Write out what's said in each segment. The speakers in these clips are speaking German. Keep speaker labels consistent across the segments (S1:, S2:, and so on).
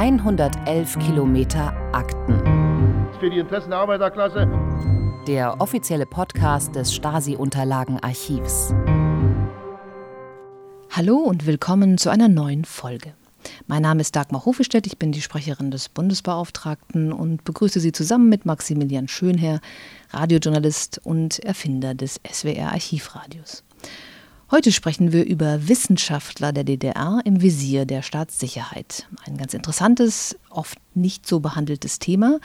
S1: 111 Kilometer Akten.
S2: Für die Interessen der Arbeiterklasse.
S1: Der offizielle Podcast des Stasi-Unterlagenarchivs.
S3: Hallo und willkommen zu einer neuen Folge. Mein Name ist Dagmar Hofestedt, ich bin die Sprecherin des Bundesbeauftragten und begrüße Sie zusammen mit Maximilian Schönherr, Radiojournalist und Erfinder des SWR Archivradios. Heute sprechen wir über Wissenschaftler der DDR im Visier der Staatssicherheit. Ein ganz interessantes, oft nicht so behandeltes Thema.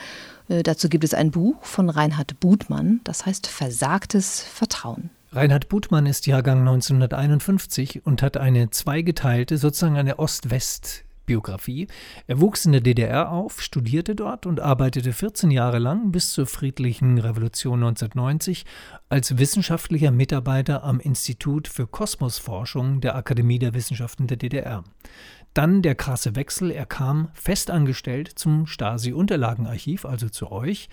S3: Äh, dazu gibt es ein Buch von Reinhard Butmann, das heißt Versagtes Vertrauen.
S4: Reinhard Butmann ist Jahrgang 1951 und hat eine zweigeteilte, sozusagen eine Ost-West- Biografie. Er wuchs in der DDR auf, studierte dort und arbeitete 14 Jahre lang bis zur friedlichen Revolution 1990 als wissenschaftlicher Mitarbeiter am Institut für Kosmosforschung der Akademie der Wissenschaften der DDR. Dann der krasse Wechsel, er kam festangestellt zum Stasi-Unterlagenarchiv, also zu euch,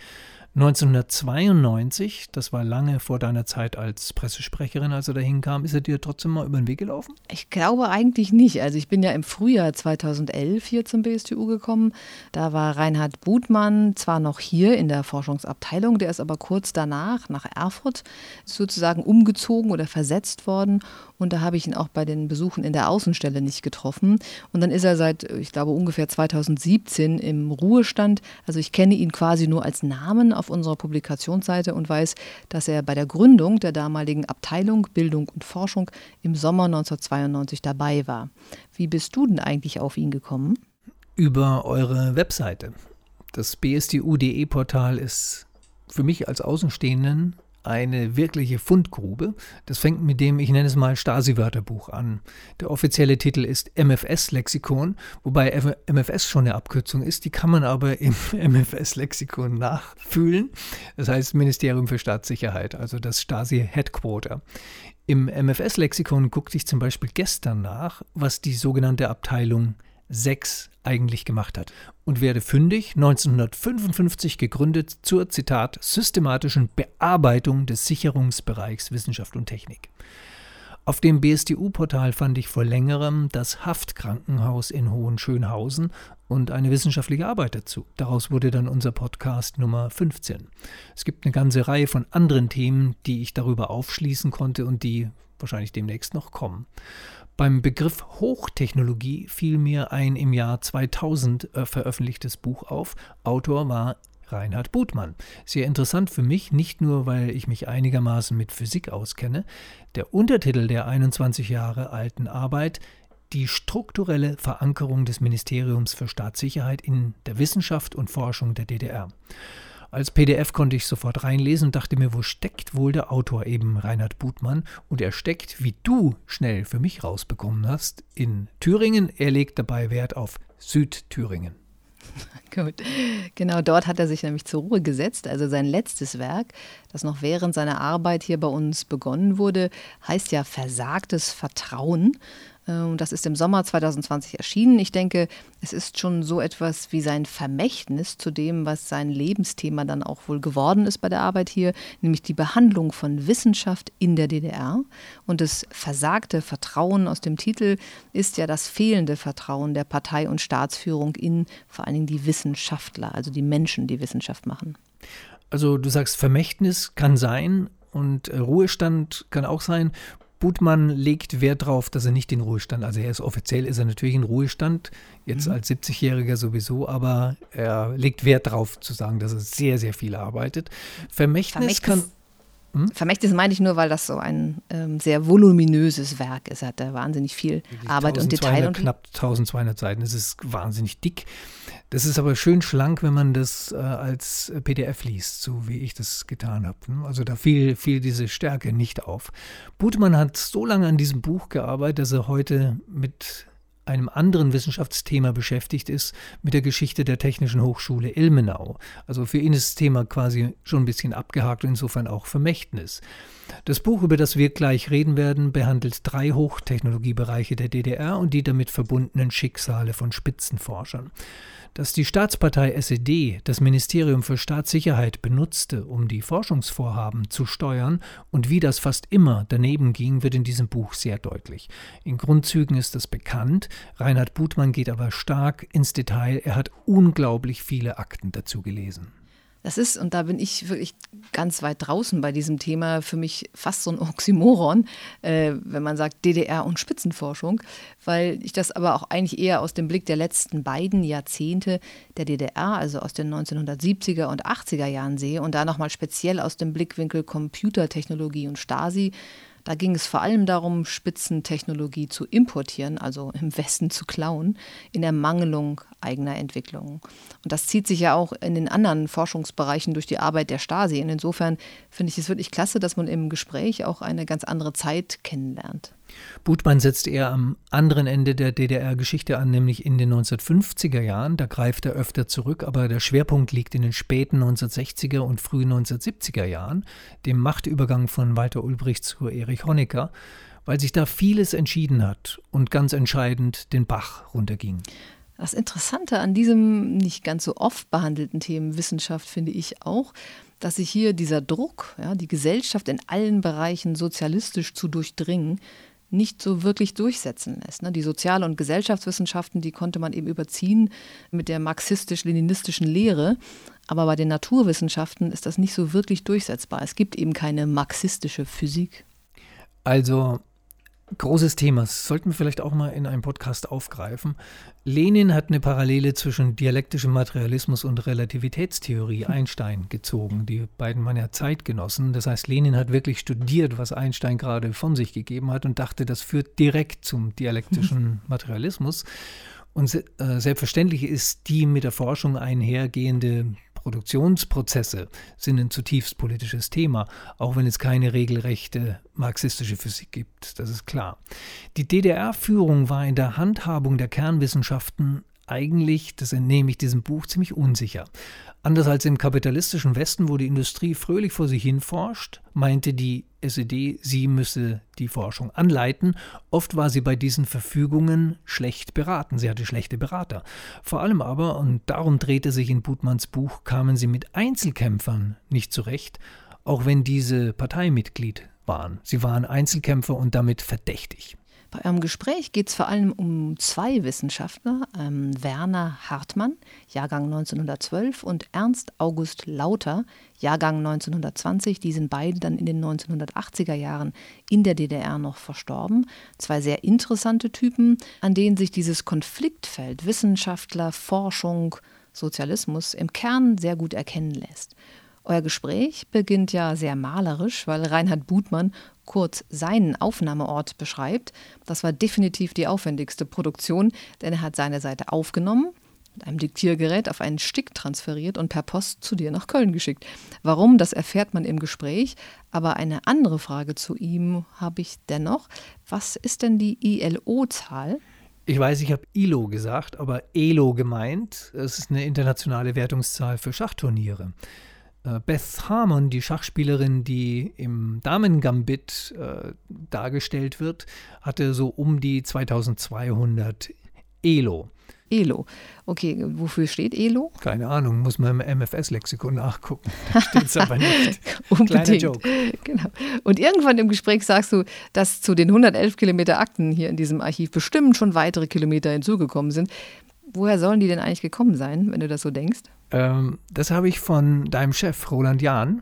S4: 1992, das war lange vor deiner Zeit als Pressesprecherin, als er da hinkam, ist er dir trotzdem mal über den Weg gelaufen?
S3: Ich glaube eigentlich nicht. Also ich bin ja im Frühjahr 2011 hier zum BSTU gekommen. Da war Reinhard Butmann zwar noch hier in der Forschungsabteilung, der ist aber kurz danach nach Erfurt sozusagen umgezogen oder versetzt worden. Und da habe ich ihn auch bei den Besuchen in der Außenstelle nicht getroffen. Und dann ist er seit, ich glaube, ungefähr 2017 im Ruhestand. Also ich kenne ihn quasi nur als Namen auf unserer Publikationsseite und weiß, dass er bei der Gründung der damaligen Abteilung Bildung und Forschung im Sommer 1992 dabei war. Wie bist du denn eigentlich auf ihn gekommen?
S4: Über eure Webseite. Das bsdu.de-Portal ist für mich als Außenstehenden eine wirkliche Fundgrube. Das fängt mit dem, ich nenne es mal Stasi-Wörterbuch an. Der offizielle Titel ist MFS-Lexikon, wobei MFS schon eine Abkürzung ist, die kann man aber im MFS-Lexikon nachfühlen. Das heißt Ministerium für Staatssicherheit, also das Stasi-Headquarter. Im MFS-Lexikon guckte ich zum Beispiel gestern nach, was die sogenannte Abteilung 6 eigentlich gemacht hat und werde fündig 1955 gegründet zur Zitat systematischen Bearbeitung des Sicherungsbereichs Wissenschaft und Technik. Auf dem BSDU-Portal fand ich vor längerem das Haftkrankenhaus in Hohenschönhausen und eine wissenschaftliche Arbeit dazu. Daraus wurde dann unser Podcast Nummer 15. Es gibt eine ganze Reihe von anderen Themen, die ich darüber aufschließen konnte und die wahrscheinlich demnächst noch kommen. Beim Begriff Hochtechnologie fiel mir ein im Jahr 2000 äh, veröffentlichtes Buch auf. Autor war Reinhard Butmann. Sehr interessant für mich, nicht nur, weil ich mich einigermaßen mit Physik auskenne. Der Untertitel der 21 Jahre alten Arbeit die strukturelle Verankerung des Ministeriums für Staatssicherheit in der Wissenschaft und Forschung der DDR. Als PDF konnte ich sofort reinlesen und dachte mir, wo steckt wohl der Autor eben Reinhard Butmann? Und er steckt, wie du schnell für mich rausbekommen hast, in Thüringen. Er legt dabei Wert auf Südthüringen.
S3: Gut, genau dort hat er sich nämlich zur Ruhe gesetzt. Also sein letztes Werk, das noch während seiner Arbeit hier bei uns begonnen wurde, heißt ja Versagtes Vertrauen. Ähm, das ist im Sommer 2020 erschienen. Ich denke, es ist schon so etwas wie sein Vermächtnis zu dem, was sein Lebensthema dann auch wohl geworden ist bei der Arbeit hier, nämlich die Behandlung von Wissenschaft in der DDR. Und das versagte Vertrauen aus dem Titel ist ja das fehlende Vertrauen der Partei und Staatsführung in vor allen Dingen die Wissenschaftler, also die Menschen, die Wissenschaft machen.
S4: Also du sagst, Vermächtnis kann sein, und äh, Ruhestand kann auch sein. Butmann legt Wert darauf, dass er nicht in Ruhestand, also er ist offiziell, ist er natürlich in Ruhestand, jetzt mhm. als 70-Jähriger sowieso, aber er legt Wert darauf zu sagen, dass er sehr, sehr viel arbeitet. Vermächtnis, Vermächtnis kann.
S3: Hm? Vermächtnis meine ich nur, weil das so ein ähm, sehr voluminöses Werk ist. Er hat da wahnsinnig viel Arbeit und Detail. Und
S4: knapp 1200 Seiten, das ist wahnsinnig dick. Das ist aber schön schlank, wenn man das äh, als PDF liest, so wie ich das getan habe. Ne? Also da fiel, fiel diese Stärke nicht auf. Butmann hat so lange an diesem Buch gearbeitet, dass er heute mit einem anderen Wissenschaftsthema beschäftigt ist, mit der Geschichte der Technischen Hochschule Ilmenau. Also für ihn ist das Thema quasi schon ein bisschen abgehakt und insofern auch Vermächtnis. Das Buch, über das wir gleich reden werden, behandelt drei Hochtechnologiebereiche der DDR und die damit verbundenen Schicksale von Spitzenforschern dass die Staatspartei SED das Ministerium für Staatssicherheit benutzte, um die Forschungsvorhaben zu steuern und wie das fast immer daneben ging, wird in diesem Buch sehr deutlich. In Grundzügen ist das bekannt. Reinhard Butmann geht aber stark ins Detail. Er hat unglaublich viele Akten dazu gelesen.
S3: Das ist, und da bin ich wirklich ganz weit draußen bei diesem Thema, für mich fast so ein Oxymoron, äh, wenn man sagt DDR und Spitzenforschung, weil ich das aber auch eigentlich eher aus dem Blick der letzten beiden Jahrzehnte der DDR, also aus den 1970er und 80er Jahren sehe und da nochmal speziell aus dem Blickwinkel Computertechnologie und Stasi da ging es vor allem darum, Spitzentechnologie zu importieren, also im Westen zu klauen, in Ermangelung eigener Entwicklungen. Und das zieht sich ja auch in den anderen Forschungsbereichen durch die Arbeit der Stasi. Und insofern finde ich es wirklich klasse, dass man im Gespräch auch eine ganz andere Zeit kennenlernt.
S4: Butmann setzt eher am anderen Ende der DDR-Geschichte an, nämlich in den 1950er Jahren. Da greift er öfter zurück, aber der Schwerpunkt liegt in den späten 1960er und frühen 1970er Jahren, dem Machtübergang von Walter Ulbricht zu Erich Honecker, weil sich da vieles entschieden hat und ganz entscheidend den Bach runterging.
S3: Das Interessante an diesem nicht ganz so oft behandelten Themen Wissenschaft finde ich auch, dass sich hier dieser Druck, ja, die Gesellschaft in allen Bereichen sozialistisch zu durchdringen, nicht so wirklich durchsetzen lässt. Ne? Die Sozial- und Gesellschaftswissenschaften, die konnte man eben überziehen mit der marxistisch-leninistischen Lehre. Aber bei den Naturwissenschaften ist das nicht so wirklich durchsetzbar. Es gibt eben keine marxistische Physik.
S4: Also Großes Thema, das sollten wir vielleicht auch mal in einem Podcast aufgreifen. Lenin hat eine Parallele zwischen dialektischem Materialismus und Relativitätstheorie Einstein gezogen. Die beiden waren ja Zeitgenossen. Das heißt, Lenin hat wirklich studiert, was Einstein gerade von sich gegeben hat und dachte, das führt direkt zum dialektischen Materialismus. Und äh, selbstverständlich ist die mit der Forschung einhergehende Produktionsprozesse sind ein zutiefst politisches Thema, auch wenn es keine regelrechte marxistische Physik gibt, das ist klar. Die DDR-Führung war in der Handhabung der Kernwissenschaften eigentlich, das entnehme ich diesem Buch, ziemlich unsicher. Anders als im kapitalistischen Westen, wo die Industrie fröhlich vor sich hin forscht, meinte die SED, sie müsse die Forschung anleiten. Oft war sie bei diesen Verfügungen schlecht beraten. Sie hatte schlechte Berater. Vor allem aber, und darum drehte sich in Butmanns Buch, kamen sie mit Einzelkämpfern nicht zurecht, auch wenn diese Parteimitglied waren. Sie waren Einzelkämpfer und damit verdächtig.
S3: Bei eurem Gespräch geht es vor allem um zwei Wissenschaftler, ähm, Werner Hartmann, Jahrgang 1912, und Ernst August Lauter, Jahrgang 1920. Die sind beide dann in den 1980er Jahren in der DDR noch verstorben. Zwei sehr interessante Typen, an denen sich dieses Konfliktfeld Wissenschaftler, Forschung, Sozialismus im Kern sehr gut erkennen lässt. Euer Gespräch beginnt ja sehr malerisch, weil Reinhard Butmann kurz seinen Aufnahmeort beschreibt. Das war definitiv die aufwendigste Produktion, denn er hat seine Seite aufgenommen, mit einem Diktiergerät auf einen Stick transferiert und per Post zu dir nach Köln geschickt. Warum, das erfährt man im Gespräch. Aber eine andere Frage zu ihm habe ich dennoch. Was ist denn die ILO-Zahl?
S4: Ich weiß, ich habe ILO gesagt, aber ELO gemeint. Es ist eine internationale Wertungszahl für Schachturniere. Äh, Beth Harmon, die Schachspielerin, die im Damen-Gambit äh, dargestellt wird, hatte so um die 2200 Elo.
S3: Elo. Okay, wofür steht Elo?
S4: Keine Ahnung, muss man im MFS-Lexikon nachgucken. Da steht es aber nicht.
S3: Kleiner Joke. Genau. Und irgendwann im Gespräch sagst du, dass zu den 111 Kilometer Akten hier in diesem Archiv bestimmt schon weitere Kilometer hinzugekommen sind. Woher sollen die denn eigentlich gekommen sein, wenn du das so denkst?
S4: Ähm, das habe ich von deinem Chef, Roland Jahn.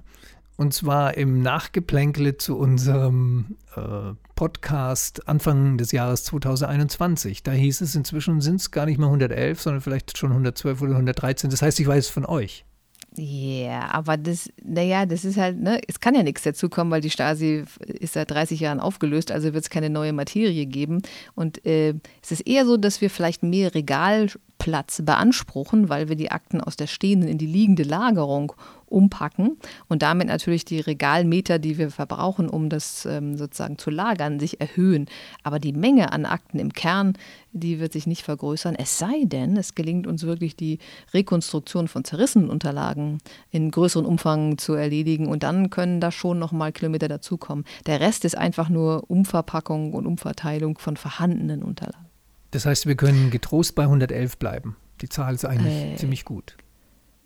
S4: Und zwar im Nachgeplänkle zu unserem äh, Podcast Anfang des Jahres 2021. Da hieß es, inzwischen sind es gar nicht mehr 111, sondern vielleicht schon 112 oder 113. Das heißt, ich weiß es von euch.
S3: Ja, aber das, naja, das ist halt, ne, es kann ja nichts dazu kommen, weil die Stasi ist seit 30 Jahren aufgelöst, also wird es keine neue Materie geben. Und äh, es ist eher so, dass wir vielleicht mehr Regalplatz beanspruchen, weil wir die Akten aus der stehenden in die liegende Lagerung umpacken und damit natürlich die Regalmeter, die wir verbrauchen, um das ähm, sozusagen zu lagern, sich erhöhen. Aber die Menge an Akten im Kern, die wird sich nicht vergrößern, es sei denn, es gelingt uns wirklich die Rekonstruktion von zerrissenen Unterlagen in größeren Umfang zu erledigen und dann können da schon nochmal Kilometer dazukommen. Der Rest ist einfach nur Umverpackung und Umverteilung von vorhandenen Unterlagen.
S4: Das heißt, wir können getrost bei 111 bleiben. Die Zahl ist eigentlich äh, ziemlich gut.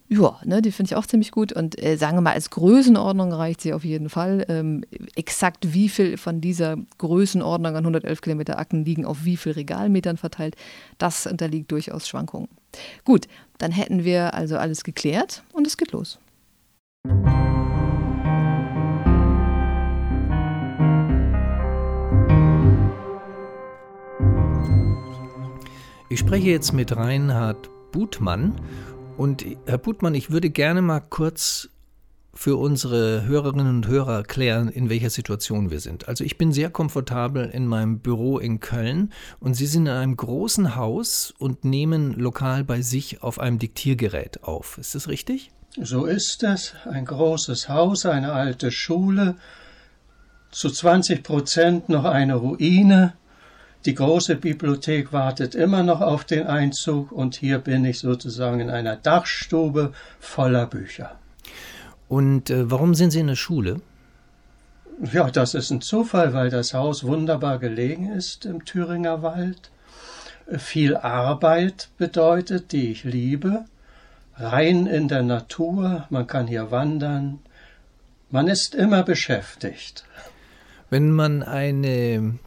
S3: Ja, ne, die finde ich auch ziemlich gut. Und äh, sagen wir mal, als Größenordnung reicht sie auf jeden Fall. Ähm, exakt wie viel von dieser Größenordnung an 111 Kilometer Akten liegen auf wie viel Regalmetern verteilt, das unterliegt durchaus Schwankungen. Gut, dann hätten wir also alles geklärt und es geht los.
S4: Ich spreche jetzt mit Reinhard Butmann. Und Herr Butmann, ich würde gerne mal kurz für unsere Hörerinnen und Hörer erklären, in welcher Situation wir sind. Also ich bin sehr komfortabel in meinem Büro in Köln und Sie sind in einem großen Haus und nehmen lokal bei sich auf einem Diktiergerät auf. Ist das richtig?
S2: So ist es. Ein großes Haus, eine alte Schule, zu 20 Prozent noch eine Ruine. Die große Bibliothek wartet immer noch auf den Einzug und hier bin ich sozusagen in einer Dachstube voller Bücher.
S4: Und äh, warum sind Sie in der Schule?
S2: Ja, das ist ein Zufall, weil das Haus wunderbar gelegen ist im Thüringer Wald. Viel Arbeit bedeutet, die ich liebe rein in der Natur, man kann hier wandern, man ist immer beschäftigt.
S4: Wenn man eine,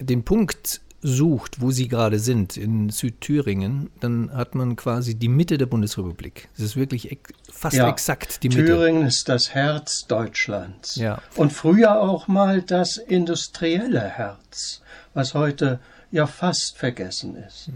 S4: den Punkt sucht, wo Sie gerade sind, in Südthüringen, dann hat man quasi die Mitte der Bundesrepublik. Es ist wirklich fast ja, exakt die Mitte.
S2: Thüringen ist das Herz Deutschlands. Ja. Und früher auch mal das industrielle Herz, was heute ja fast vergessen ist.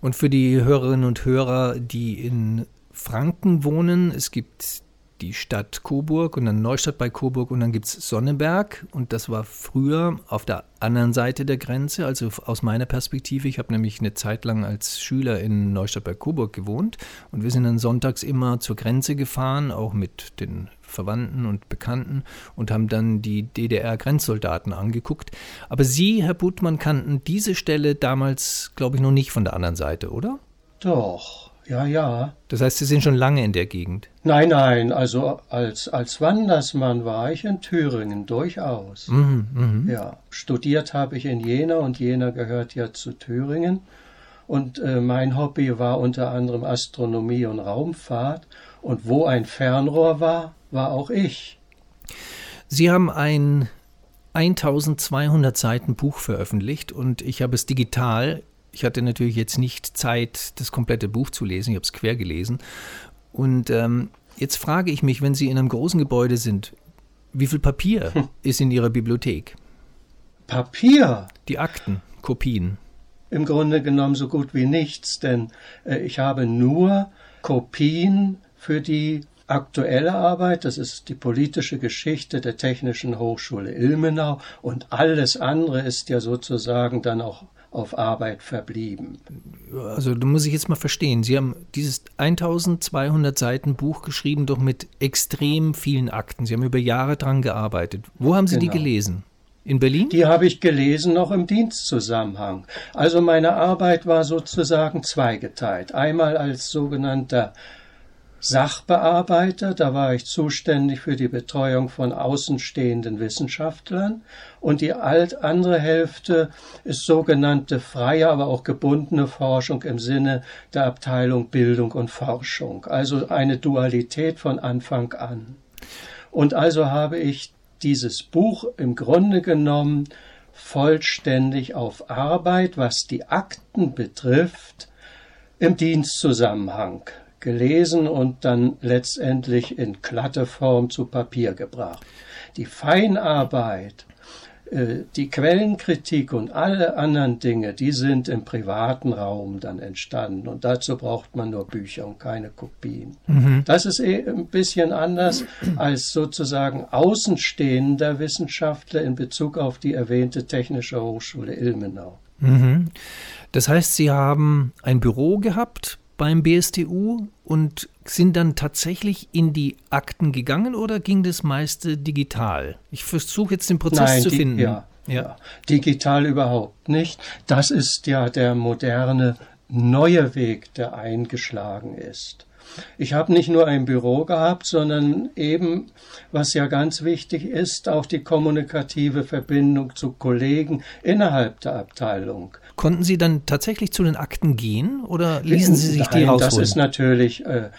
S4: Und für die Hörerinnen und Hörer, die in Franken wohnen. Es gibt die Stadt Coburg und dann Neustadt bei Coburg und dann gibt es Sonneberg und das war früher auf der anderen Seite der Grenze, also aus meiner Perspektive. Ich habe nämlich eine Zeit lang als Schüler in Neustadt bei Coburg gewohnt und wir sind dann sonntags immer zur Grenze gefahren, auch mit den Verwandten und Bekannten und haben dann die DDR-Grenzsoldaten angeguckt. Aber Sie, Herr Butmann, kannten diese Stelle damals, glaube ich, noch nicht von der anderen Seite, oder?
S2: Doch. Ja, ja.
S4: Das heißt, Sie sind schon lange in der Gegend?
S2: Nein, nein, also als, als Wandersmann war ich in Thüringen durchaus. Mhm, mh. Ja, studiert habe ich in Jena und Jena gehört ja zu Thüringen. Und äh, mein Hobby war unter anderem Astronomie und Raumfahrt. Und wo ein Fernrohr war, war auch ich.
S4: Sie haben ein 1200 Seiten Buch veröffentlicht und ich habe es digital ich hatte natürlich jetzt nicht Zeit, das komplette Buch zu lesen. Ich habe es quer gelesen. Und ähm, jetzt frage ich mich, wenn Sie in einem großen Gebäude sind, wie viel Papier hm. ist in Ihrer Bibliothek?
S2: Papier?
S4: Die Akten, Kopien.
S2: Im Grunde genommen so gut wie nichts, denn äh, ich habe nur Kopien für die aktuelle Arbeit, das ist die politische Geschichte der Technischen Hochschule Ilmenau und alles andere ist ja sozusagen dann auch auf Arbeit verblieben.
S4: Also da muss ich jetzt mal verstehen, Sie haben dieses 1200 Seiten Buch geschrieben, doch mit extrem vielen Akten. Sie haben über Jahre dran gearbeitet. Wo haben Sie genau. die gelesen? In Berlin?
S2: Die habe ich gelesen noch im Dienstzusammenhang. Also meine Arbeit war sozusagen zweigeteilt. Einmal als sogenannter Sachbearbeiter, da war ich zuständig für die Betreuung von außenstehenden Wissenschaftlern. Und die alt andere Hälfte ist sogenannte freie, aber auch gebundene Forschung im Sinne der Abteilung Bildung und Forschung, also eine Dualität von Anfang an. Und also habe ich dieses Buch im Grunde genommen vollständig auf Arbeit, was die Akten betrifft, im Dienstzusammenhang gelesen und dann letztendlich in glatte Form zu Papier gebracht. Die Feinarbeit, äh, die Quellenkritik und alle anderen Dinge, die sind im privaten Raum dann entstanden. Und dazu braucht man nur Bücher und keine Kopien. Mhm. Das ist eh ein bisschen anders als sozusagen außenstehender Wissenschaftler in Bezug auf die erwähnte Technische Hochschule Ilmenau. Mhm.
S4: Das heißt, Sie haben ein Büro gehabt beim BSTU und sind dann tatsächlich in die Akten gegangen oder ging das meiste digital? Ich versuche jetzt den Prozess
S2: Nein,
S4: zu finden.
S2: Ja, ja, digital überhaupt nicht. Das ist ja der moderne neue Weg, der eingeschlagen ist. Ich habe nicht nur ein Büro gehabt, sondern eben, was ja ganz wichtig ist, auch die kommunikative Verbindung zu Kollegen innerhalb der Abteilung.
S4: Konnten Sie dann tatsächlich zu den Akten gehen oder ließen Sie sich
S2: Nein,
S4: die rausholen?
S2: Das ist natürlich äh,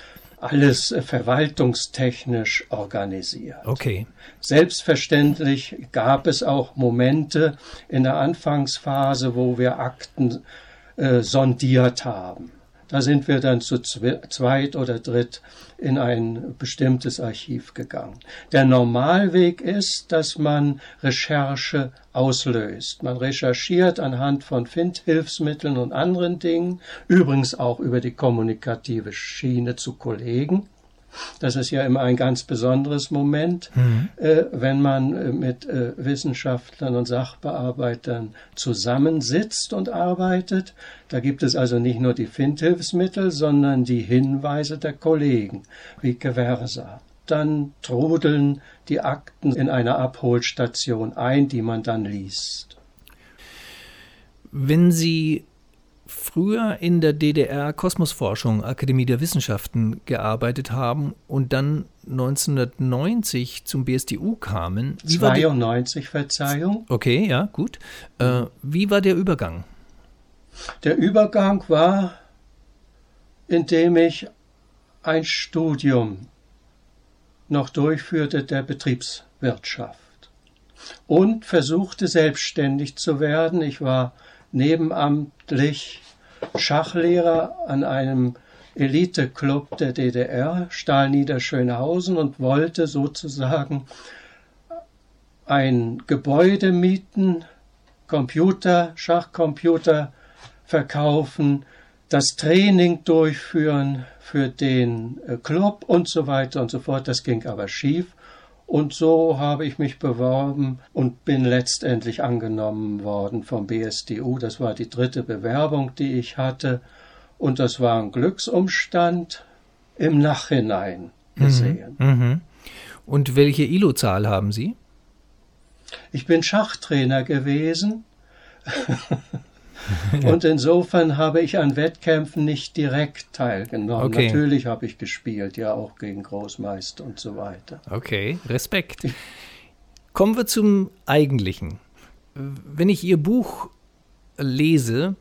S2: alles äh, verwaltungstechnisch organisiert.
S4: Okay.
S2: Selbstverständlich gab es auch Momente in der Anfangsphase, wo wir Akten äh, sondiert haben. Da sind wir dann zu zweit oder dritt in ein bestimmtes Archiv gegangen. Der Normalweg ist, dass man Recherche auslöst. Man recherchiert anhand von Findhilfsmitteln und anderen Dingen, übrigens auch über die kommunikative Schiene zu Kollegen. Das ist ja immer ein ganz besonderes Moment, mhm. äh, wenn man äh, mit äh, Wissenschaftlern und Sachbearbeitern zusammensitzt und arbeitet. Da gibt es also nicht nur die Findhilfsmittel, sondern die Hinweise der Kollegen, vice versa. Dann trudeln die Akten in einer Abholstation ein, die man dann liest.
S4: Wenn Sie früher in der DDR Kosmosforschung, Akademie der Wissenschaften gearbeitet haben und dann 1990 zum BSDU kamen.
S2: Wie 92, Verzeihung.
S4: Okay, ja, gut. Äh, wie war der Übergang?
S2: Der Übergang war, indem ich ein Studium noch durchführte der Betriebswirtschaft und versuchte selbstständig zu werden. Ich war nebenamtlich Schachlehrer an einem Eliteclub der DDR, Stahl Niederschönhausen und wollte sozusagen ein Gebäude mieten, Computer, Schachcomputer verkaufen, das Training durchführen für den äh, Club und so weiter und so fort. Das ging aber schief. Und so habe ich mich beworben und bin letztendlich angenommen worden vom BSDU. Das war die dritte Bewerbung, die ich hatte. Und das war ein Glücksumstand im Nachhinein mhm, gesehen.
S4: Mhm, mh. Und welche ILO-Zahl haben Sie?
S2: Ich bin Schachtrainer gewesen. Und insofern habe ich an Wettkämpfen nicht direkt teilgenommen. Okay. Natürlich habe ich gespielt, ja auch gegen Großmeister und so weiter.
S4: Okay, Respekt. Kommen wir zum Eigentlichen. Wenn ich Ihr Buch lese,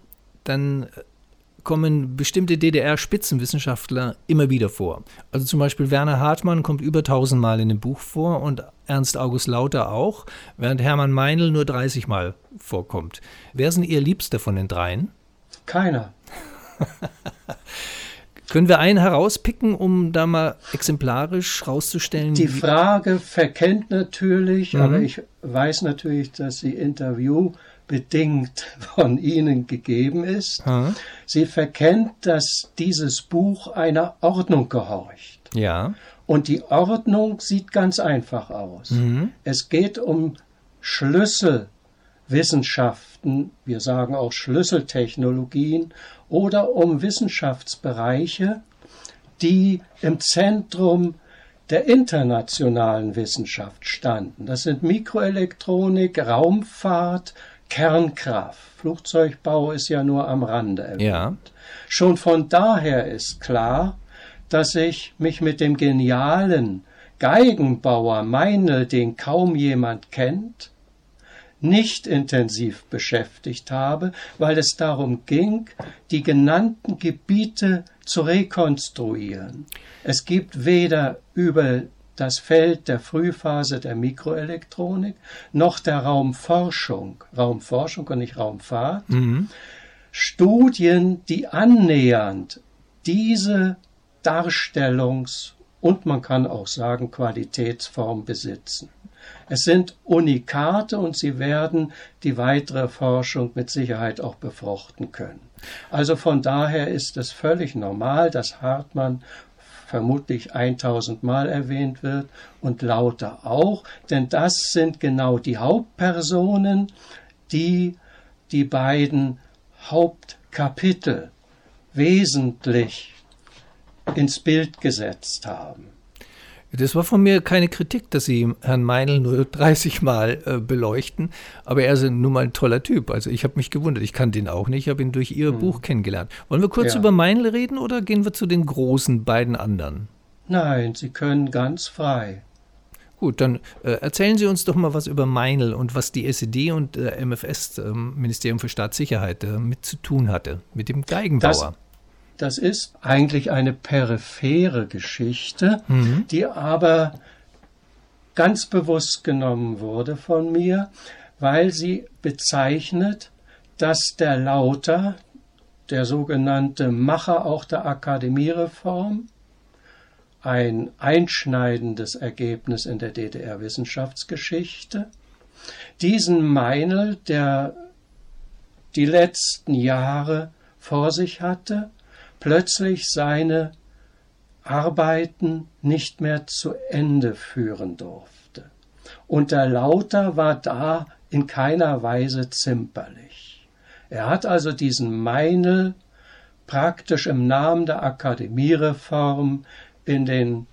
S4: dann kommen bestimmte DDR-Spitzenwissenschaftler immer wieder vor. Also zum Beispiel Werner Hartmann kommt über tausendmal in dem Buch vor und Ernst August Lauter auch, während Hermann Meinl nur 30 Mal vorkommt. Wer sind Ihr Liebster von den dreien?
S2: Keiner.
S4: Können wir einen herauspicken, um da mal exemplarisch rauszustellen?
S2: Die Frage verkennt natürlich, mhm. aber ich weiß natürlich, dass Sie Interview bedingt von Ihnen gegeben ist. Hm. Sie verkennt, dass dieses Buch einer Ordnung gehorcht.
S4: Ja.
S2: Und die Ordnung sieht ganz einfach aus. Mhm. Es geht um Schlüsselwissenschaften, wir sagen auch Schlüsseltechnologien oder um Wissenschaftsbereiche, die im Zentrum der internationalen Wissenschaft standen. Das sind Mikroelektronik, Raumfahrt, Kernkraft. Flugzeugbau ist ja nur am Rande erwähnt. Ja. Schon von daher ist klar, dass ich mich mit dem genialen Geigenbauer Meinl, den kaum jemand kennt, nicht intensiv beschäftigt habe, weil es darum ging, die genannten Gebiete zu rekonstruieren. Es gibt weder über das Feld der Frühphase der Mikroelektronik, noch der Raumforschung, Raumforschung und nicht Raumfahrt, mhm. Studien, die annähernd diese Darstellungs- und man kann auch sagen Qualitätsform besitzen. Es sind Unikate und sie werden die weitere Forschung mit Sicherheit auch befruchten können. Also von daher ist es völlig normal, dass Hartmann vermutlich 1000 Mal erwähnt wird und lauter auch, denn das sind genau die Hauptpersonen, die die beiden Hauptkapitel wesentlich ins Bild gesetzt haben.
S4: Das war von mir keine Kritik, dass Sie Herrn Meinl nur 30 Mal äh, beleuchten, aber er ist nun mal ein toller Typ. Also ich habe mich gewundert, ich kannte ihn auch nicht, ich habe ihn durch Ihr hm. Buch kennengelernt. Wollen wir kurz ja. über Meinl reden oder gehen wir zu den großen beiden anderen?
S2: Nein, Sie können ganz frei.
S4: Gut, dann äh, erzählen Sie uns doch mal was über Meinl und was die SED und äh, MFS, Ministerium für Staatssicherheit, äh, mit zu tun hatte, mit dem Geigenbauer.
S2: Das das ist eigentlich eine periphere Geschichte, mhm. die aber ganz bewusst genommen wurde von mir, weil sie bezeichnet, dass der Lauter, der sogenannte Macher auch der Akademiereform, ein einschneidendes Ergebnis in der DDR-Wissenschaftsgeschichte, diesen Meinl, der die letzten Jahre vor sich hatte, plötzlich seine Arbeiten nicht mehr zu Ende führen durfte. Und der Lauter war da in keiner Weise zimperlich. Er hat also diesen Meinl praktisch im Namen der Akademiereform in den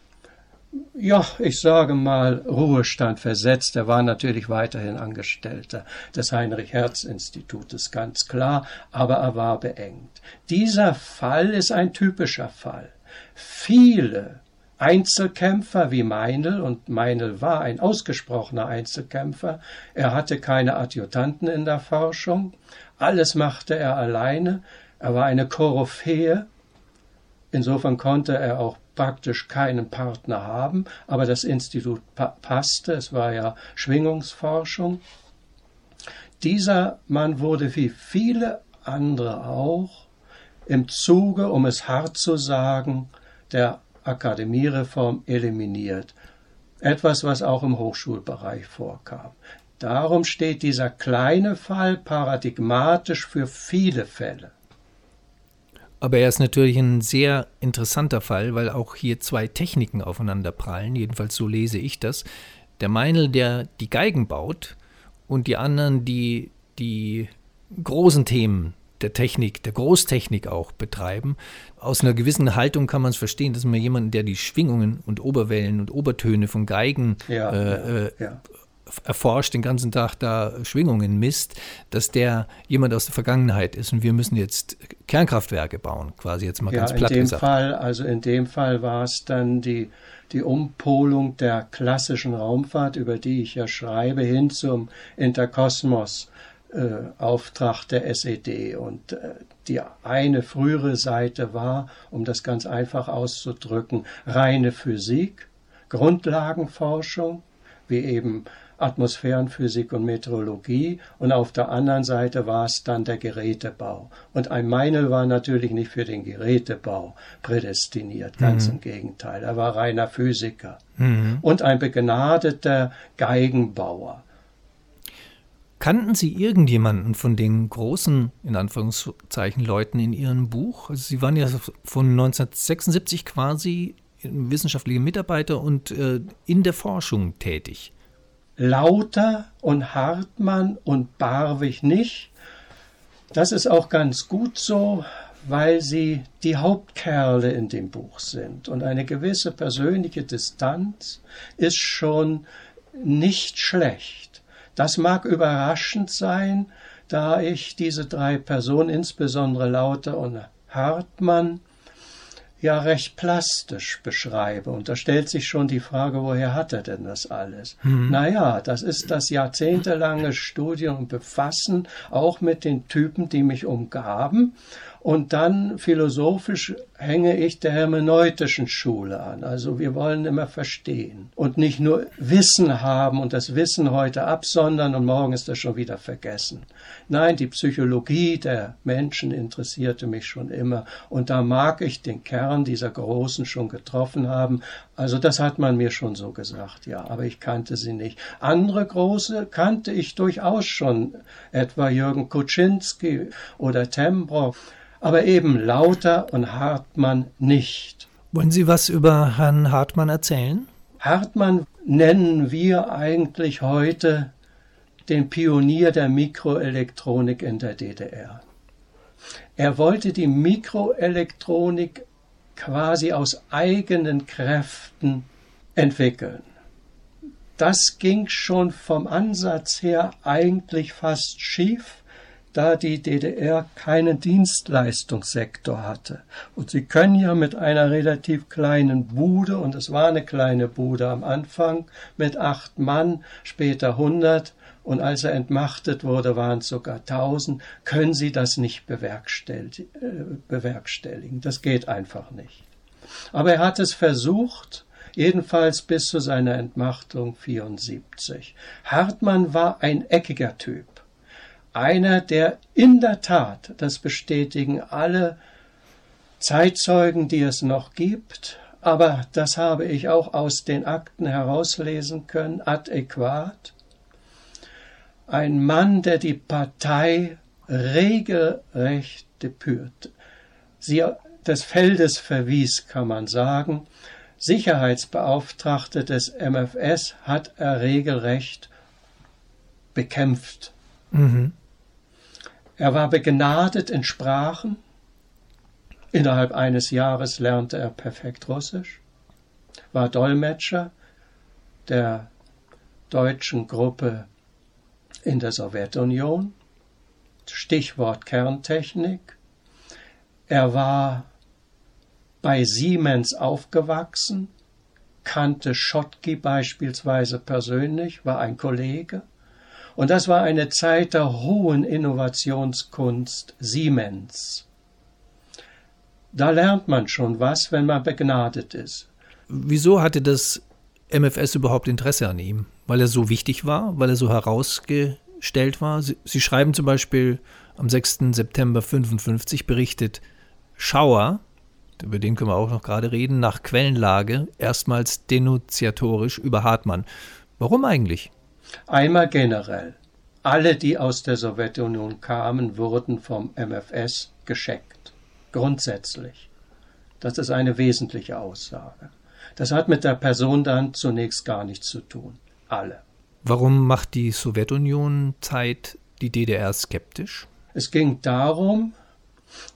S2: ja, ich sage mal, Ruhestand versetzt. Er war natürlich weiterhin Angestellter des Heinrich-Herz-Institutes, ganz klar, aber er war beengt. Dieser Fall ist ein typischer Fall. Viele Einzelkämpfer wie Meinl, und Meinl war ein ausgesprochener Einzelkämpfer, er hatte keine Adjutanten in der Forschung, alles machte er alleine, er war eine Koryphäe, insofern konnte er auch praktisch keinen Partner haben, aber das Institut pa passte, es war ja Schwingungsforschung. Dieser Mann wurde wie viele andere auch im Zuge, um es hart zu sagen, der Akademiereform eliminiert. Etwas, was auch im Hochschulbereich vorkam. Darum steht dieser kleine Fall paradigmatisch für viele Fälle.
S4: Aber er ist natürlich ein sehr interessanter Fall, weil auch hier zwei Techniken aufeinander prallen. Jedenfalls so lese ich das. Der Meinl, der die Geigen baut, und die anderen, die die großen Themen der Technik, der Großtechnik auch betreiben. Aus einer gewissen Haltung kann man es verstehen, dass man jemanden, der die Schwingungen und Oberwellen und Obertöne von Geigen ja, äh, ja, ja erforscht, den ganzen Tag da Schwingungen misst, dass der jemand aus der Vergangenheit ist und wir müssen jetzt Kernkraftwerke bauen, quasi jetzt mal ja, ganz platt
S2: in dem
S4: gesagt.
S2: Fall, also in dem Fall war es dann die, die Umpolung der klassischen Raumfahrt, über die ich ja schreibe, hin zum Interkosmos. Äh, Auftrag der SED. Und äh, die eine frühere Seite war, um das ganz einfach auszudrücken, reine Physik, Grundlagenforschung, wie eben Atmosphärenphysik und Meteorologie und auf der anderen Seite war es dann der Gerätebau. Und ein Meinl war natürlich nicht für den Gerätebau prädestiniert, ganz mhm. im Gegenteil. Er war reiner Physiker mhm. und ein begnadeter Geigenbauer.
S4: Kannten Sie irgendjemanden von den großen, in Anführungszeichen, Leuten in Ihrem Buch? Also Sie waren ja von 1976 quasi wissenschaftliche Mitarbeiter und äh, in der Forschung tätig.
S2: Lauter und Hartmann und Barwig nicht. Das ist auch ganz gut so, weil sie die Hauptkerle in dem Buch sind. Und eine gewisse persönliche Distanz ist schon nicht schlecht. Das mag überraschend sein, da ich diese drei Personen, insbesondere Lauter und Hartmann, ja recht plastisch beschreibe. Und da stellt sich schon die Frage, woher hat er denn das alles? Mhm. Naja, das ist das jahrzehntelange Studium und Befassen auch mit den Typen, die mich umgaben und dann philosophisch hänge ich der hermeneutischen Schule an. Also wir wollen immer verstehen und nicht nur Wissen haben und das Wissen heute absondern und morgen ist das schon wieder vergessen. Nein, die Psychologie der Menschen interessierte mich schon immer und da mag ich den Kern dieser Großen schon getroffen haben. Also das hat man mir schon so gesagt, ja, aber ich kannte sie nicht. Andere Große kannte ich durchaus schon, etwa Jürgen Kuczynski oder Tembrow aber eben Lauter und Hartmann nicht.
S4: Wollen Sie was über Herrn Hartmann erzählen?
S2: Hartmann nennen wir eigentlich heute den Pionier der Mikroelektronik in der DDR. Er wollte die Mikroelektronik quasi aus eigenen Kräften entwickeln. Das ging schon vom Ansatz her eigentlich fast schief, da die DDR keinen Dienstleistungssektor hatte. Und Sie können ja mit einer relativ kleinen Bude, und es war eine kleine Bude am Anfang, mit acht Mann, später hundert und als er entmachtet wurde, waren es sogar 1000, können Sie das nicht äh, bewerkstelligen. Das geht einfach nicht. Aber er hat es versucht, jedenfalls bis zu seiner Entmachtung 74. Hartmann war ein eckiger Typ. Einer, der in der Tat, das bestätigen alle Zeitzeugen, die es noch gibt, aber das habe ich auch aus den Akten herauslesen können, adäquat, ein Mann, der die Partei regelrecht depürt, sie des Feldes verwies, kann man sagen. Sicherheitsbeauftragte des MFS hat er regelrecht bekämpft. Mhm. Er war begnadet in Sprachen. Innerhalb eines Jahres lernte er perfekt Russisch, war Dolmetscher der deutschen Gruppe in der Sowjetunion, Stichwort Kerntechnik. Er war bei Siemens aufgewachsen, kannte Schottky beispielsweise persönlich, war ein Kollege. Und das war eine Zeit der hohen Innovationskunst Siemens. Da lernt man schon was, wenn man begnadet ist.
S4: Wieso hatte das MFS überhaupt Interesse an ihm? Weil er so wichtig war, weil er so herausgestellt war? Sie, Sie schreiben zum Beispiel am 6. September 55 berichtet Schauer, über den können wir auch noch gerade reden, nach Quellenlage erstmals denunziatorisch über Hartmann. Warum eigentlich?
S2: Einmal generell. Alle, die aus der Sowjetunion kamen, wurden vom MFS gescheckt. Grundsätzlich. Das ist eine wesentliche Aussage. Das hat mit der Person dann zunächst gar nichts zu tun. Alle.
S4: Warum macht die Sowjetunion Zeit die DDR skeptisch?
S2: Es ging darum,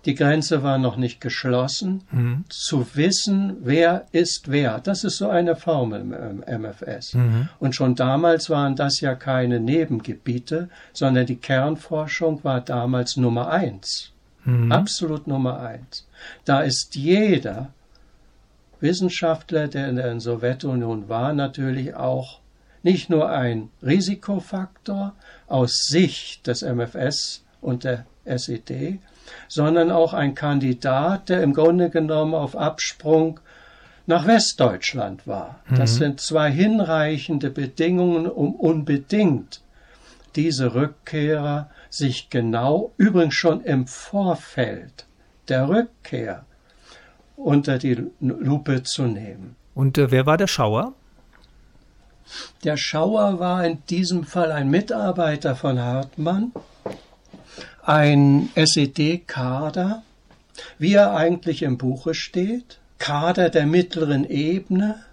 S2: die Grenze war noch nicht geschlossen, mhm. zu wissen, wer ist wer. Das ist so eine Formel im MFS. Mhm. Und schon damals waren das ja keine Nebengebiete, sondern die Kernforschung war damals Nummer eins. Mhm. Absolut Nummer eins. Da ist jeder Wissenschaftler, der in der Sowjetunion war, natürlich auch nicht nur ein Risikofaktor aus Sicht des MFS und der SED, sondern auch ein Kandidat, der im Grunde genommen auf Absprung nach Westdeutschland war. Das mhm. sind zwei hinreichende Bedingungen, um unbedingt diese Rückkehrer sich genau, übrigens schon im Vorfeld der Rückkehr, unter die Lupe zu nehmen.
S4: Und äh, wer war der Schauer?
S2: Der Schauer war in diesem Fall ein Mitarbeiter von Hartmann, ein SED-Kader, wie er eigentlich im Buche steht, Kader der mittleren Ebene,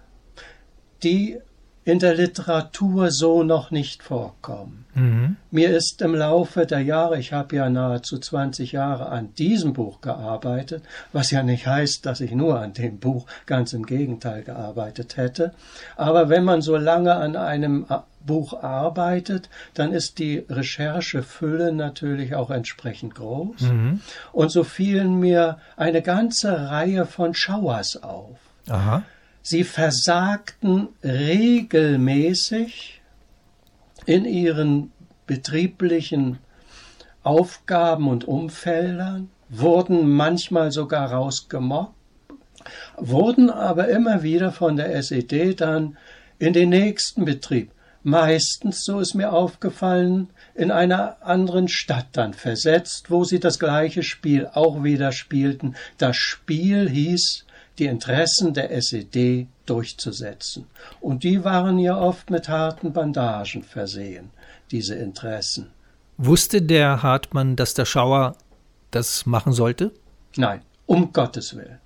S2: die in der Literatur so noch nicht vorkommen. Mhm. Mir ist im Laufe der Jahre, ich habe ja nahezu 20 Jahre an diesem Buch gearbeitet, was ja nicht heißt, dass ich nur an dem Buch, ganz im Gegenteil gearbeitet hätte, aber wenn man so lange an einem Buch arbeitet, dann ist die Recherchefülle natürlich auch entsprechend groß. Mhm. Und so fielen mir eine ganze Reihe von Schauers auf. Aha. Sie versagten regelmäßig in ihren betrieblichen Aufgaben und Umfeldern, wurden manchmal sogar rausgemobbt, wurden aber immer wieder von der SED dann in den nächsten Betrieb, meistens, so ist mir aufgefallen, in einer anderen Stadt dann versetzt, wo sie das gleiche Spiel auch wieder spielten. Das Spiel hieß die Interessen der SED durchzusetzen. Und die waren ja oft mit harten Bandagen versehen, diese Interessen.
S4: Wusste der Hartmann, dass der Schauer das machen sollte?
S2: Nein, um Gottes Willen.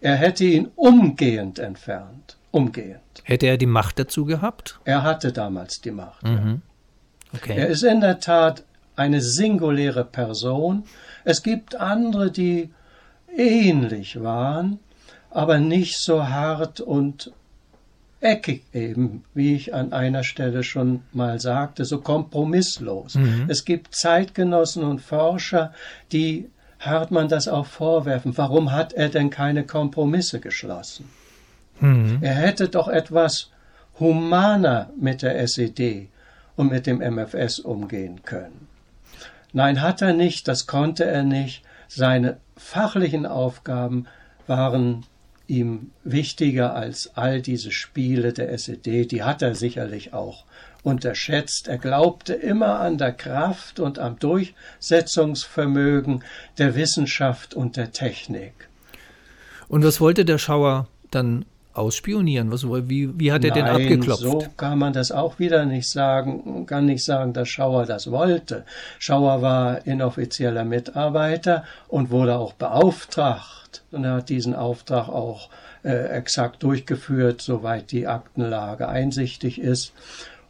S2: Er hätte ihn umgehend entfernt. Umgehend.
S4: Hätte er die Macht dazu gehabt?
S2: Er hatte damals die Macht. Mhm. Okay. Er ist in der Tat eine singuläre Person. Es gibt andere, die ähnlich waren, aber nicht so hart und eckig eben, wie ich an einer Stelle schon mal sagte, so kompromisslos. Mhm. Es gibt Zeitgenossen und Forscher, die Hartmann das auch vorwerfen. Warum hat er denn keine Kompromisse geschlossen? Mhm. Er hätte doch etwas humaner mit der SED und mit dem MFS umgehen können. Nein, hat er nicht, das konnte er nicht. Seine fachlichen Aufgaben waren ihm wichtiger als all diese Spiele der SED, die hat er sicherlich auch unterschätzt. Er glaubte immer an der Kraft und am Durchsetzungsvermögen der Wissenschaft und der Technik.
S4: Und was wollte der Schauer dann ausspionieren? Was, wie, wie hat er Nein, den abgeklopft?
S2: So kann man das auch wieder nicht sagen. Kann nicht sagen, dass Schauer das wollte. Schauer war inoffizieller Mitarbeiter und wurde auch beauftragt. Und er hat diesen Auftrag auch äh, exakt durchgeführt, soweit die Aktenlage einsichtig ist.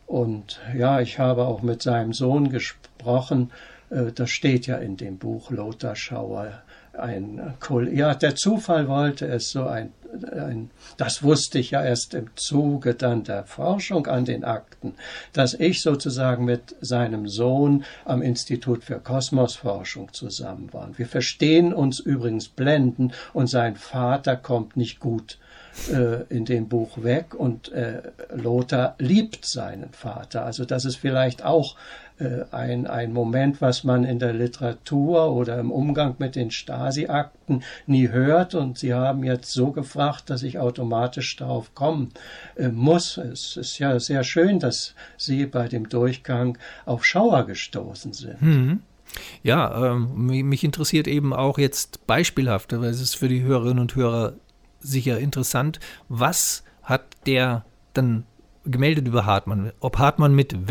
S2: Und ja, ich habe auch mit seinem Sohn gesprochen. Äh, das steht ja in dem Buch Lothar Schauer. Ein ja, der Zufall wollte es so ein, ein, das wusste ich ja erst im Zuge dann der Forschung an den Akten, dass ich sozusagen mit seinem Sohn am Institut für Kosmosforschung zusammen war. Wir verstehen uns übrigens blenden und sein Vater kommt nicht gut äh, in dem Buch weg und äh, Lothar liebt seinen Vater. Also das ist vielleicht auch ein, ein Moment, was man in der Literatur oder im Umgang mit den Stasi-Akten nie hört und Sie haben jetzt so gefragt, dass ich automatisch darauf kommen äh, muss. Es ist ja sehr schön, dass Sie bei dem Durchgang auf Schauer gestoßen sind.
S4: Mhm. Ja, ähm, mich interessiert eben auch jetzt beispielhaft, weil es ist für die Hörerinnen und Hörer sicher interessant, was hat der dann gemeldet über Hartmann? Ob Hartmann mit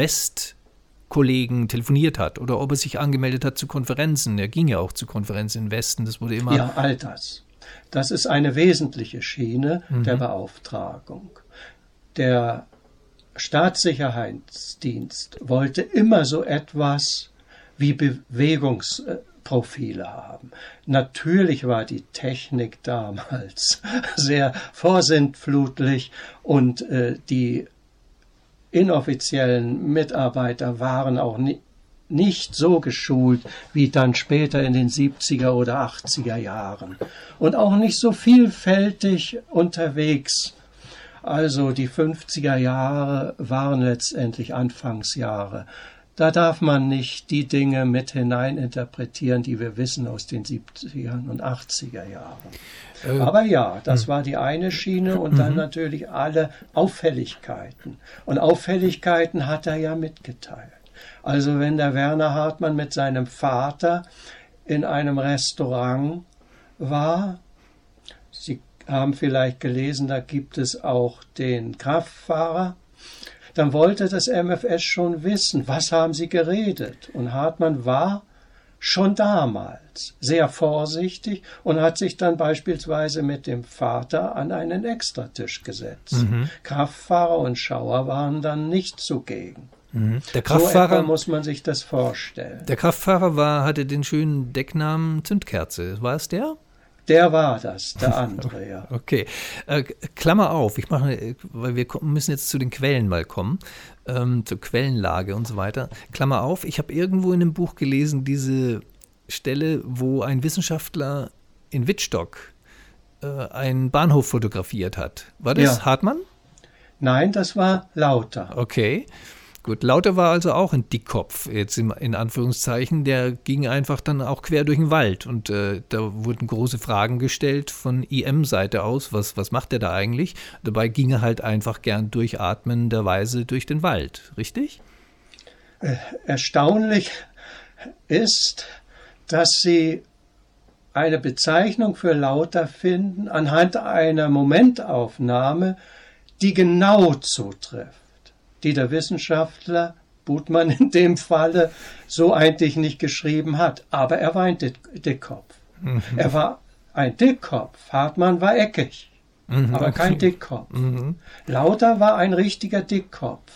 S4: Westkollegen telefoniert hat oder ob er sich angemeldet hat zu Konferenzen. Er ging ja auch zu Konferenzen im Westen, das wurde immer.
S2: Ja, all das. Das ist eine wesentliche Schiene mhm. der Beauftragung. Der Staatssicherheitsdienst wollte immer so etwas wie Bewegungs Profile haben. Natürlich war die Technik damals sehr vorsintflutlich und äh, die inoffiziellen Mitarbeiter waren auch ni nicht so geschult wie dann später in den 70er oder 80er Jahren und auch nicht so vielfältig unterwegs. Also die 50er Jahre waren letztendlich Anfangsjahre da darf man nicht die Dinge mit hineininterpretieren, die wir wissen aus den 70er und 80er Jahren. Äh, Aber ja, das hm. war die eine Schiene und dann mhm. natürlich alle Auffälligkeiten. Und Auffälligkeiten hat er ja mitgeteilt. Also wenn der Werner Hartmann mit seinem Vater in einem Restaurant war, Sie haben vielleicht gelesen, da gibt es auch den Kraftfahrer, dann wollte das MFS schon wissen, was haben sie geredet. Und Hartmann war schon damals sehr vorsichtig und hat sich dann beispielsweise mit dem Vater an einen Extratisch gesetzt. Mhm. Kraftfahrer und Schauer waren dann nicht zugegen.
S4: Mhm. Der Kraftfahrer
S2: so muss man sich das vorstellen.
S4: Der Kraftfahrer war, hatte den schönen Decknamen Zündkerze. War es der?
S2: Der war das, der andere, ja.
S4: Okay. Äh, Klammer auf, ich mache, weil wir müssen jetzt zu den Quellen mal kommen, ähm, zur Quellenlage und so weiter. Klammer auf, ich habe irgendwo in einem Buch gelesen, diese Stelle, wo ein Wissenschaftler in Wittstock äh, einen Bahnhof fotografiert hat. War das ja. Hartmann?
S2: Nein, das war Lauter.
S4: Okay. Gut, Lauter war also auch ein Dickkopf, jetzt in, in Anführungszeichen. Der ging einfach dann auch quer durch den Wald und äh, da wurden große Fragen gestellt von IM-Seite aus. Was, was macht er da eigentlich? Dabei ging er halt einfach gern durchatmenderweise durch den Wald, richtig?
S2: Äh, erstaunlich ist, dass sie eine Bezeichnung für Lauter finden anhand einer Momentaufnahme, die genau zutrifft die der Wissenschaftler Butmann in dem Falle so eigentlich nicht geschrieben hat. Aber er war ein Dickkopf. Mhm. Er war ein Dickkopf. Hartmann war eckig, mhm, aber kein Dickkopf. Mhm. Lauter war ein richtiger Dickkopf.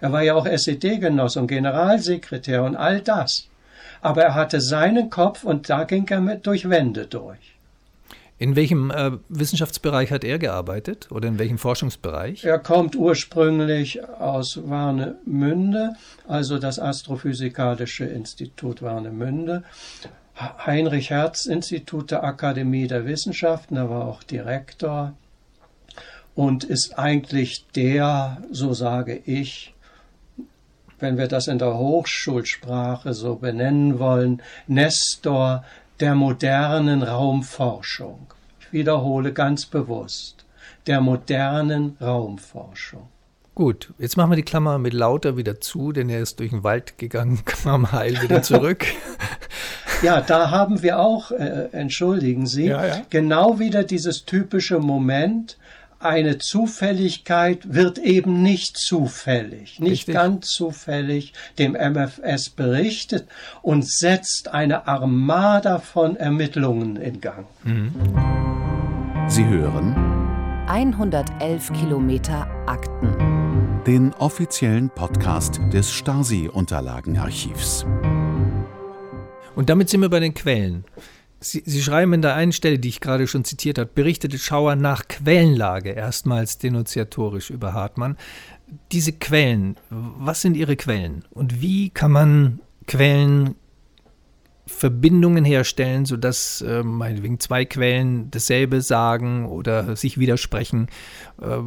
S2: Er war ja auch SED-Genoss und Generalsekretär und all das. Aber er hatte seinen Kopf und da ging er mit durch Wände durch.
S4: In welchem äh, Wissenschaftsbereich hat er gearbeitet oder in welchem Forschungsbereich?
S2: Er kommt ursprünglich aus Warnemünde, also das Astrophysikalische Institut Warnemünde. Heinrich Hertz Institut der Akademie der Wissenschaften, er war auch Direktor und ist eigentlich der, so sage ich, wenn wir das in der Hochschulsprache so benennen wollen, Nestor der modernen Raumforschung. Ich wiederhole ganz bewusst, der modernen Raumforschung.
S4: Gut, jetzt machen wir die Klammer mit lauter wieder zu, denn er ist durch den Wald gegangen, kam heil wieder zurück.
S2: ja, da haben wir auch, äh, entschuldigen Sie, ja, ja. genau wieder dieses typische Moment, eine Zufälligkeit wird eben nicht zufällig, nicht Richtig. ganz zufällig dem MFS berichtet und setzt eine Armada von Ermittlungen in Gang. Mhm.
S5: Sie hören
S1: 111 Kilometer Akten.
S5: Den offiziellen Podcast des Stasi-Unterlagenarchivs.
S4: Und damit sind wir bei den Quellen. Sie, Sie, schreiben in der einen Stelle, die ich gerade schon zitiert habe, berichtete Schauer nach Quellenlage erstmals denunziatorisch über Hartmann. Diese Quellen, was sind Ihre Quellen? Und wie kann man Quellen Verbindungen herstellen, sodass äh, meinetwegen zwei Quellen dasselbe sagen oder sich widersprechen. Äh,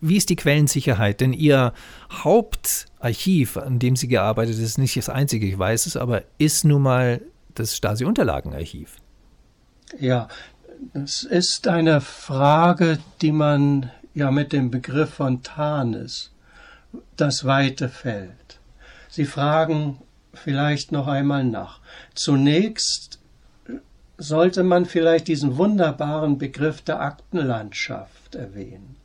S4: wie ist die Quellensicherheit? Denn Ihr Hauptarchiv, an dem Sie gearbeitet haben, ist nicht das einzige, ich weiß es, aber ist nun mal das Stasi-Unterlagenarchiv.
S2: Ja, es ist eine Frage, die man ja mit dem Begriff von Tarnes, das weite Feld. Sie fragen vielleicht noch einmal nach. Zunächst sollte man vielleicht diesen wunderbaren Begriff der Aktenlandschaft erwähnen.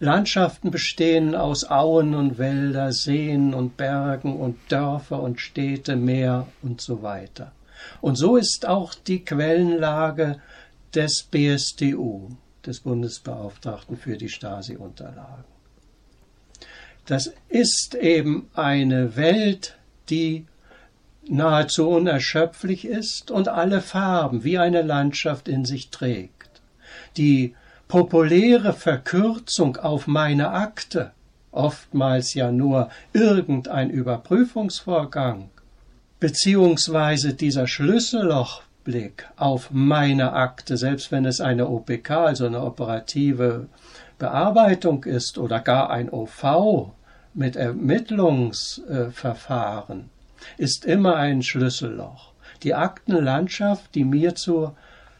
S2: Landschaften bestehen aus Auen und Wälder, Seen und Bergen und Dörfer und Städte, Meer und so weiter. Und so ist auch die Quellenlage des BSDU, des Bundesbeauftragten für die Stasi-Unterlagen. Das ist eben eine Welt, die nahezu unerschöpflich ist und alle Farben wie eine Landschaft in sich trägt. Die populäre Verkürzung auf meine Akte, oftmals ja nur irgendein Überprüfungsvorgang, beziehungsweise dieser Schlüssellochblick auf meine Akte, selbst wenn es eine OPK, also eine operative Bearbeitung ist oder gar ein OV mit Ermittlungsverfahren, ist immer ein Schlüsselloch. Die Aktenlandschaft, die mir zur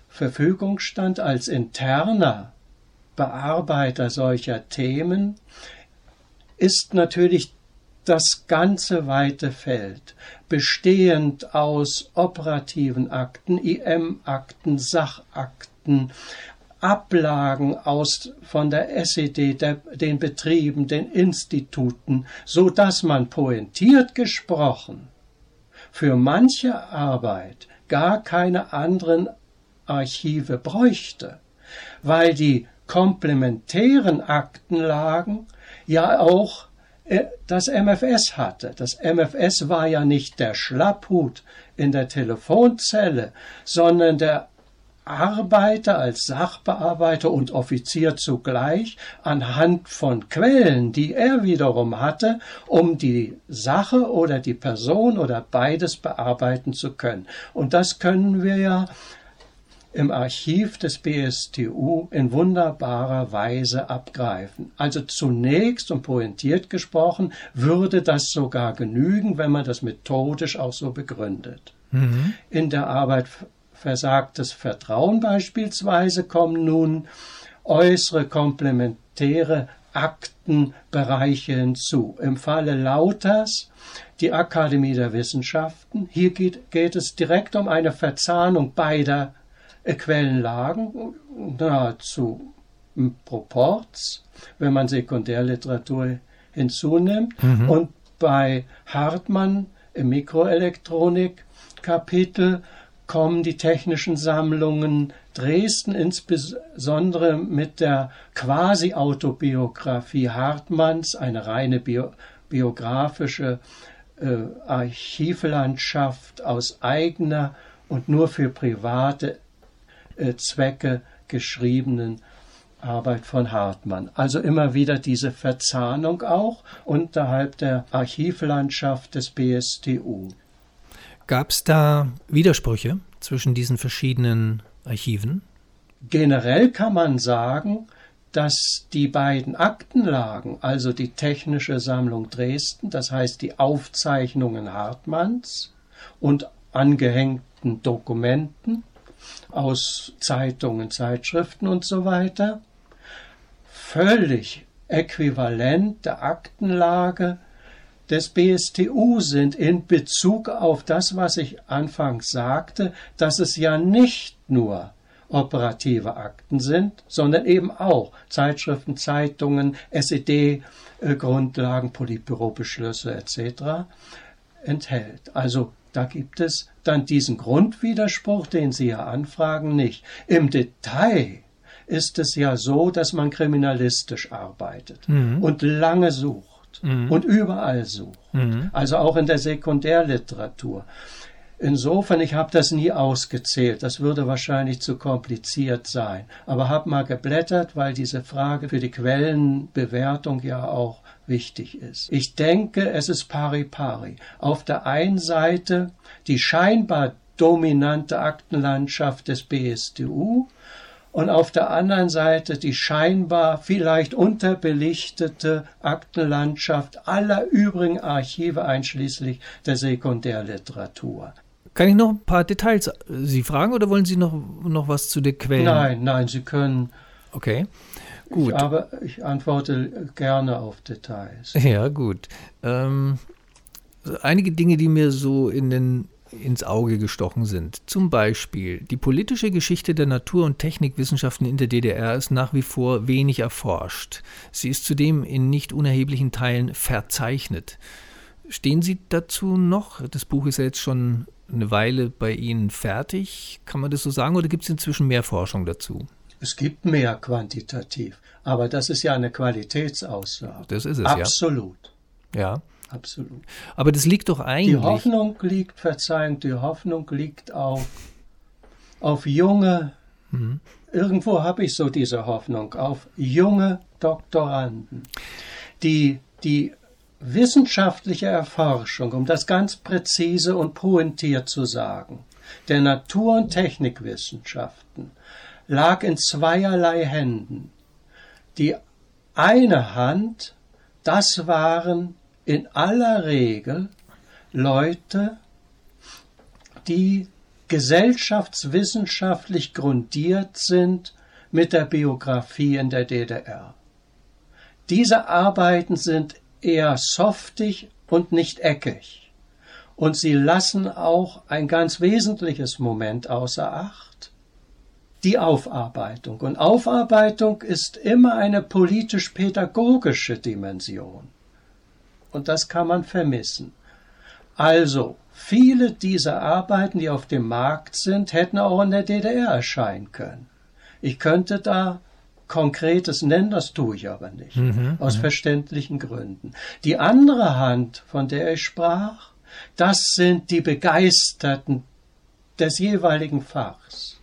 S2: Verfügung stand als interner Bearbeiter solcher Themen, ist natürlich das ganze weite Feld, bestehend aus operativen Akten, IM-Akten, Sachakten, Ablagen aus von der SED, der, den Betrieben, den Instituten, so dass man pointiert gesprochen für manche Arbeit gar keine anderen Archive bräuchte, weil die komplementären Aktenlagen ja auch das MFS hatte. Das MFS war ja nicht der Schlapphut in der Telefonzelle, sondern der Arbeiter als Sachbearbeiter und Offizier zugleich anhand von Quellen, die er wiederum hatte, um die Sache oder die Person oder beides bearbeiten zu können. Und das können wir ja im Archiv des BSTU in wunderbarer Weise abgreifen. Also zunächst und pointiert gesprochen würde das sogar genügen, wenn man das methodisch auch so begründet. Mhm. In der Arbeit versagtes Vertrauen beispielsweise kommen nun äußere komplementäre Aktenbereiche hinzu. Im Falle Lauters die Akademie der Wissenschaften. Hier geht, geht es direkt um eine Verzahnung beider Quellenlagen, nahezu Proports, wenn man Sekundärliteratur hinzunimmt. Mhm. Und bei Hartmann im Mikroelektronik-Kapitel kommen die technischen Sammlungen Dresden insbesondere mit der Quasi-Autobiografie Hartmanns, eine reine bio biografische äh, Archivlandschaft aus eigener und nur für private äh, Zwecke geschriebenen Arbeit von Hartmann. Also immer wieder diese Verzahnung auch unterhalb der Archivlandschaft des BSTU.
S4: Gab es da Widersprüche zwischen diesen verschiedenen Archiven?
S2: Generell kann man sagen, dass die beiden Aktenlagen, also die Technische Sammlung Dresden, das heißt die Aufzeichnungen Hartmanns und angehängten Dokumenten aus Zeitungen, Zeitschriften und so weiter, völlig äquivalent der Aktenlage des BSTU sind in Bezug auf das, was ich anfangs sagte, dass es ja nicht nur operative Akten sind, sondern eben auch Zeitschriften, Zeitungen, SED-Grundlagen, Politbürobeschlüsse etc. enthält. Also da gibt es dann diesen Grundwiderspruch, den Sie ja anfragen, nicht. Im Detail ist es ja so, dass man kriminalistisch arbeitet mhm. und lange sucht mhm. und überall sucht. Mhm. Also auch in der Sekundärliteratur. Insofern, ich habe das nie ausgezählt, das würde wahrscheinlich zu kompliziert sein, aber habe mal geblättert, weil diese Frage für die Quellenbewertung ja auch wichtig ist. Ich denke, es ist pari pari. Auf der einen Seite die scheinbar dominante Aktenlandschaft des BSDU und auf der anderen Seite die scheinbar vielleicht unterbelichtete Aktenlandschaft aller übrigen Archive einschließlich der Sekundärliteratur.
S4: Kann ich noch ein paar Details äh, Sie fragen oder wollen Sie noch, noch was zu den Quellen?
S2: Nein, nein, Sie können.
S4: Okay. Gut.
S2: Aber ich antworte gerne auf Details.
S4: Ja, gut. Ähm, einige Dinge, die mir so in den, ins Auge gestochen sind. Zum Beispiel, die politische Geschichte der Natur- und Technikwissenschaften in der DDR ist nach wie vor wenig erforscht. Sie ist zudem in nicht unerheblichen Teilen verzeichnet. Stehen Sie dazu noch? Das Buch ist ja jetzt schon eine Weile bei Ihnen fertig. Kann man das so sagen oder gibt es inzwischen mehr Forschung dazu?
S2: Es gibt mehr quantitativ, aber das ist ja eine Qualitätsaussage.
S4: Das ist es,
S2: Absolut.
S4: ja. Ja.
S2: Absolut.
S4: Aber das liegt doch eigentlich.
S2: Die Hoffnung liegt, Verzeihung, die Hoffnung liegt auf, auf junge, mhm. irgendwo habe ich so diese Hoffnung, auf junge Doktoranden, die die wissenschaftliche Erforschung, um das ganz präzise und pointiert zu sagen, der Natur- und Technikwissenschaften lag in zweierlei Händen. Die eine Hand, das waren in aller Regel Leute, die gesellschaftswissenschaftlich grundiert sind mit der Biografie in der DDR. Diese Arbeiten sind eher softig und nicht eckig. Und sie lassen auch ein ganz wesentliches Moment außer Acht, die Aufarbeitung. Und Aufarbeitung ist immer eine politisch-pädagogische Dimension. Und das kann man vermissen. Also, viele dieser Arbeiten, die auf dem Markt sind, hätten auch in der DDR erscheinen können. Ich könnte da Konkretes nennen, das tue ich aber nicht, mhm, aus mhm. verständlichen Gründen. Die andere Hand, von der ich sprach, das sind die Begeisterten des jeweiligen Fachs.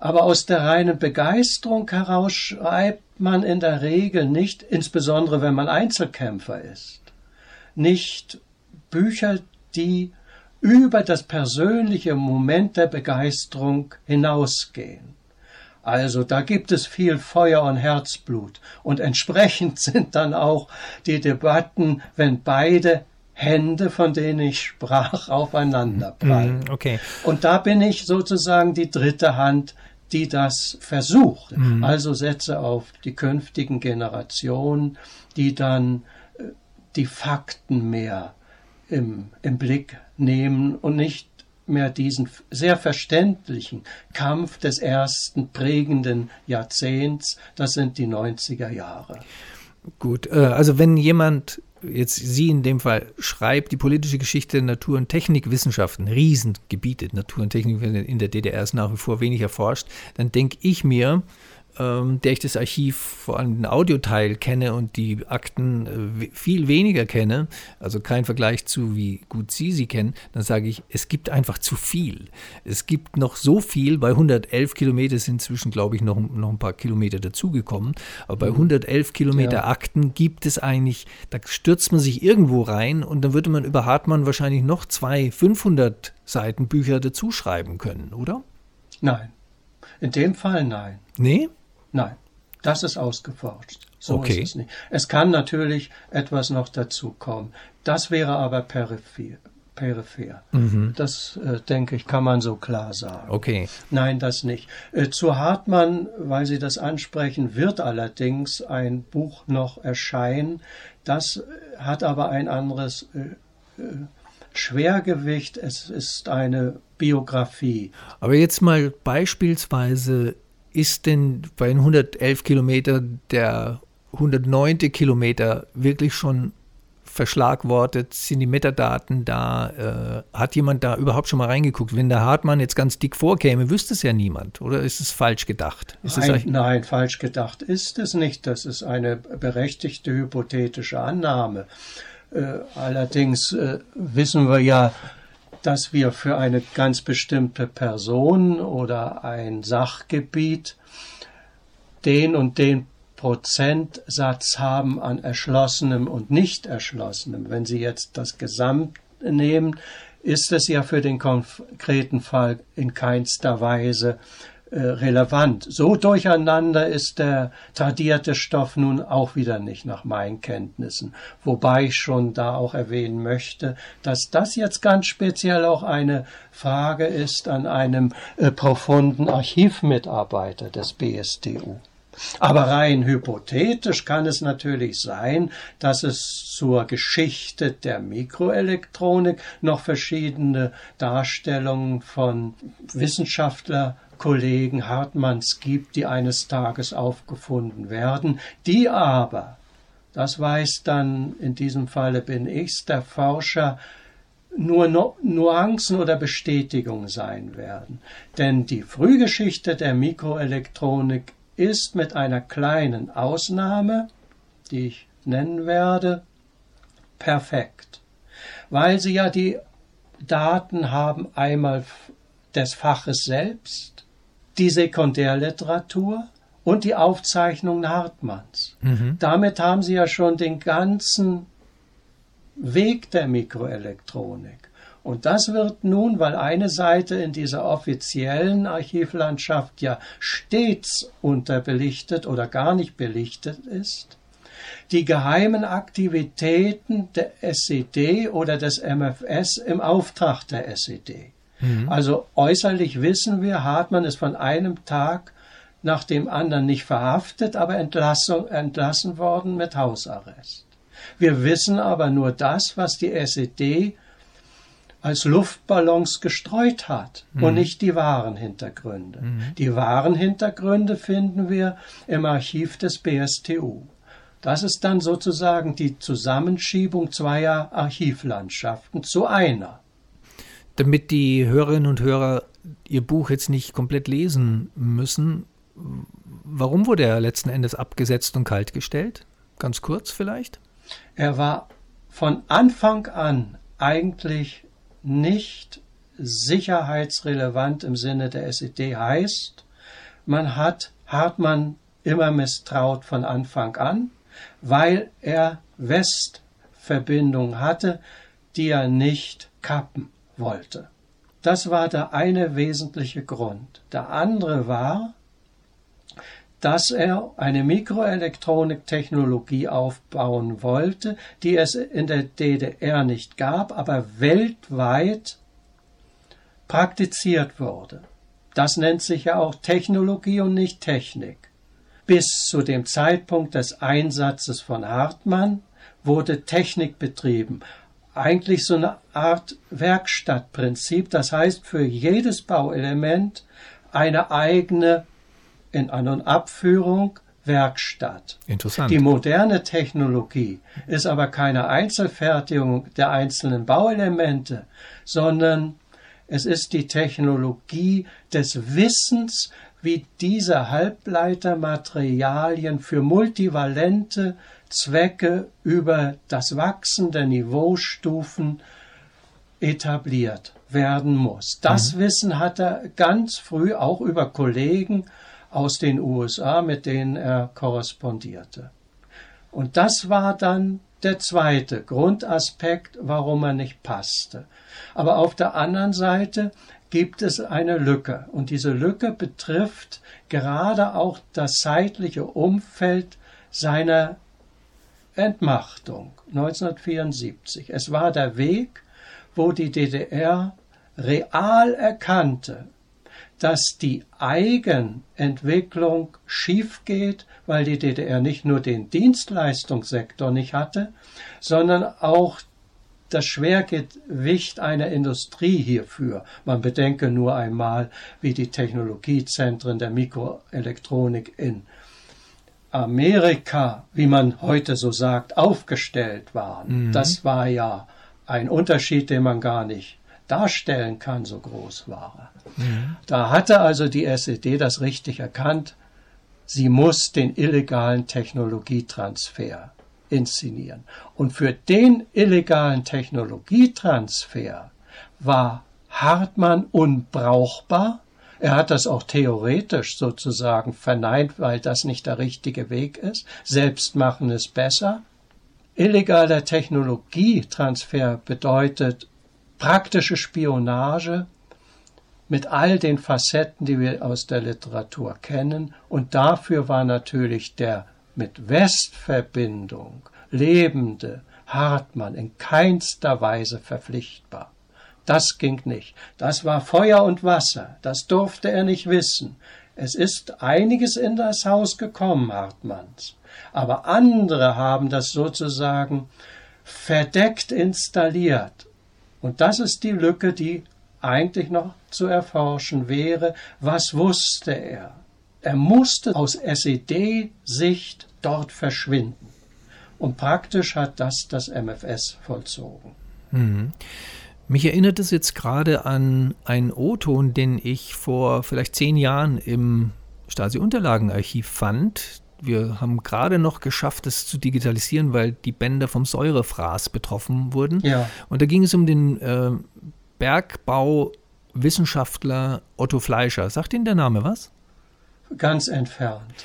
S2: Aber aus der reinen Begeisterung heraus schreibt man in der Regel nicht, insbesondere wenn man Einzelkämpfer ist, nicht Bücher, die über das persönliche Moment der Begeisterung hinausgehen. Also da gibt es viel Feuer und Herzblut. Und entsprechend sind dann auch die Debatten, wenn beide Hände, von denen ich sprach, aufeinander prallen.
S4: Mm, okay.
S2: Und da bin ich sozusagen die dritte Hand, die das versucht. Mm. Also setze auf die künftigen Generationen, die dann äh, die Fakten mehr im, im Blick nehmen und nicht mehr diesen sehr verständlichen Kampf des ersten prägenden Jahrzehnts, das sind die 90er Jahre.
S4: Gut, äh, also wenn jemand jetzt Sie in dem Fall schreibt, die politische Geschichte der Natur- und Technikwissenschaften, Riesengebiete, Natur- und Technik in der DDR ist nach wie vor wenig erforscht, dann denke ich mir, ähm, der ich das Archiv, vor allem den Audioteil kenne und die Akten äh, viel weniger kenne, also kein Vergleich zu, wie gut Sie sie kennen, dann sage ich, es gibt einfach zu viel. Es gibt noch so viel, bei 111 Kilometer sind inzwischen, glaube ich, noch, noch ein paar Kilometer dazugekommen, aber bei 111 mhm. Kilometer ja. Akten gibt es eigentlich, da stürzt man sich irgendwo rein und dann würde man über Hartmann wahrscheinlich noch zwei 500 Seiten Bücher dazuschreiben können, oder?
S2: Nein. In dem Fall nein.
S4: Nee?
S2: Nein. Das ist ausgeforscht. So
S4: Okay.
S2: ist es nicht. Es kann natürlich etwas noch dazu kommen. Das wäre aber peripher. peripher. Das, äh, denke ich, kann man so klar sagen.
S4: Okay.
S2: Nein, das nicht. Äh, zu Hartmann, weil Sie das ansprechen, wird allerdings ein Buch noch erscheinen. Das äh, hat aber ein anderes äh, äh, Schwergewicht. Es ist eine Biografie.
S4: Aber jetzt mal beispielsweise, ist denn bei den 111 Kilometer der 109. Kilometer wirklich schon verschlagwortet? Sind die Metadaten da? Äh, hat jemand da überhaupt schon mal reingeguckt? Wenn der Hartmann jetzt ganz dick vorkäme, wüsste es ja niemand. Oder ist es falsch gedacht?
S2: Nein, nein, falsch gedacht ist es nicht. Das ist eine berechtigte hypothetische Annahme. Äh, allerdings äh, wissen wir ja, dass wir für eine ganz bestimmte Person oder ein Sachgebiet den und den Prozentsatz haben an erschlossenem und nicht erschlossenem. Wenn Sie jetzt das Gesamt nehmen, ist es ja für den konkreten Fall in keinster Weise relevant. So durcheinander ist der tradierte Stoff nun auch wieder nicht nach meinen Kenntnissen. Wobei ich schon da auch erwähnen möchte, dass das jetzt ganz speziell auch eine Frage ist an einem äh, profunden Archivmitarbeiter des BSDU. Aber rein hypothetisch kann es natürlich sein, dass es zur Geschichte der Mikroelektronik noch verschiedene Darstellungen von Wissenschaftlerkollegen Hartmanns gibt, die eines Tages aufgefunden werden, die aber, das weiß dann in diesem Falle bin ich's, der Forscher, nur Nu- Nuancen oder Bestätigungen sein werden. Denn die Frühgeschichte der Mikroelektronik ist mit einer kleinen Ausnahme, die ich nennen werde, perfekt. Weil sie ja die Daten haben einmal des Faches selbst, die Sekundärliteratur und die Aufzeichnungen Hartmanns. Damit haben sie ja schon den ganzen Weg der Mikroelektronik. Und das wird nun, weil eine Seite in dieser offiziellen Archivlandschaft ja stets unterbelichtet oder gar nicht belichtet ist, die geheimen Aktivitäten der SED oder des MFS im Auftrag der SED. Also äußerlich wissen wir, Hartmann ist von einem Tag nach dem anderen nicht verhaftet, aber Entlassung, entlassen worden mit Hausarrest. Wir wissen aber nur das, was die SED als Luftballons gestreut hat und nicht die wahren Hintergründe. Die wahren Hintergründe finden wir im Archiv des BSTU. Das ist dann sozusagen die Zusammenschiebung zweier Archivlandschaften zu einer.
S4: Damit die Hörerinnen und Hörer ihr Buch jetzt nicht komplett lesen müssen, warum wurde er letzten Endes abgesetzt und kaltgestellt? Ganz kurz vielleicht?
S2: Er war von Anfang an eigentlich nicht sicherheitsrelevant im Sinne der SED heißt, man hat Hartmann immer misstraut von Anfang an, weil er Westverbindungen hatte, die er nicht kappen wollte. Das war der eine wesentliche Grund. Der andere war, dass er eine Mikroelektroniktechnologie aufbauen wollte, die es in der DDR nicht gab, aber weltweit praktiziert wurde. Das nennt sich ja auch Technologie und nicht Technik. Bis zu dem Zeitpunkt des Einsatzes von Hartmann wurde Technik betrieben. Eigentlich so eine Art Werkstattprinzip, das heißt für jedes Bauelement eine eigene in An- und Abführung Werkstatt.
S4: Interessant.
S2: Die moderne Technologie ist aber keine Einzelfertigung der einzelnen Bauelemente, sondern es ist die Technologie des Wissens, wie diese Halbleitermaterialien für multivalente Zwecke über das Wachsen der Niveaustufen etabliert werden muss. Das Wissen hat er ganz früh auch über Kollegen aus den USA, mit denen er korrespondierte. Und das war dann der zweite Grundaspekt, warum er nicht passte. Aber auf der anderen Seite gibt es eine Lücke. Und diese Lücke betrifft gerade auch das zeitliche Umfeld seiner Entmachtung 1974. Es war der Weg, wo die DDR real erkannte, dass die Eigenentwicklung schief geht, weil die DDR nicht nur den Dienstleistungssektor nicht hatte, sondern auch das Schwergewicht einer Industrie hierfür. Man bedenke nur einmal, wie die Technologiezentren der Mikroelektronik in Amerika, wie man heute so sagt, aufgestellt waren. Mhm. Das war ja ein Unterschied, den man gar nicht darstellen kann, so groß war er. Mhm. Da hatte also die SED das richtig erkannt, sie muss den illegalen Technologietransfer inszenieren. Und für den illegalen Technologietransfer war Hartmann unbrauchbar. Er hat das auch theoretisch sozusagen verneint, weil das nicht der richtige Weg ist. Selbstmachen ist besser. Illegaler Technologietransfer bedeutet praktische Spionage mit all den Facetten, die wir aus der Literatur kennen. Und dafür war natürlich der mit Westverbindung lebende Hartmann in keinster Weise verpflichtbar. Das ging nicht. Das war Feuer und Wasser. Das durfte er nicht wissen. Es ist einiges in das Haus gekommen, Hartmanns. Aber andere haben das sozusagen verdeckt installiert. Und das ist die Lücke, die eigentlich noch zu erforschen wäre. Was wusste er? Er musste aus SED-Sicht dort verschwinden. Und praktisch hat das das MFS vollzogen.
S4: Mhm. Mich erinnert es jetzt gerade an einen O-Ton, den ich vor vielleicht zehn Jahren im Stasi-Unterlagenarchiv fand. Wir haben gerade noch geschafft, es zu digitalisieren, weil die Bänder vom Säurefraß betroffen wurden. Ja. Und da ging es um den äh, Bergbauwissenschaftler Otto Fleischer. Sagt Ihnen der Name was?
S2: Ganz entfernt.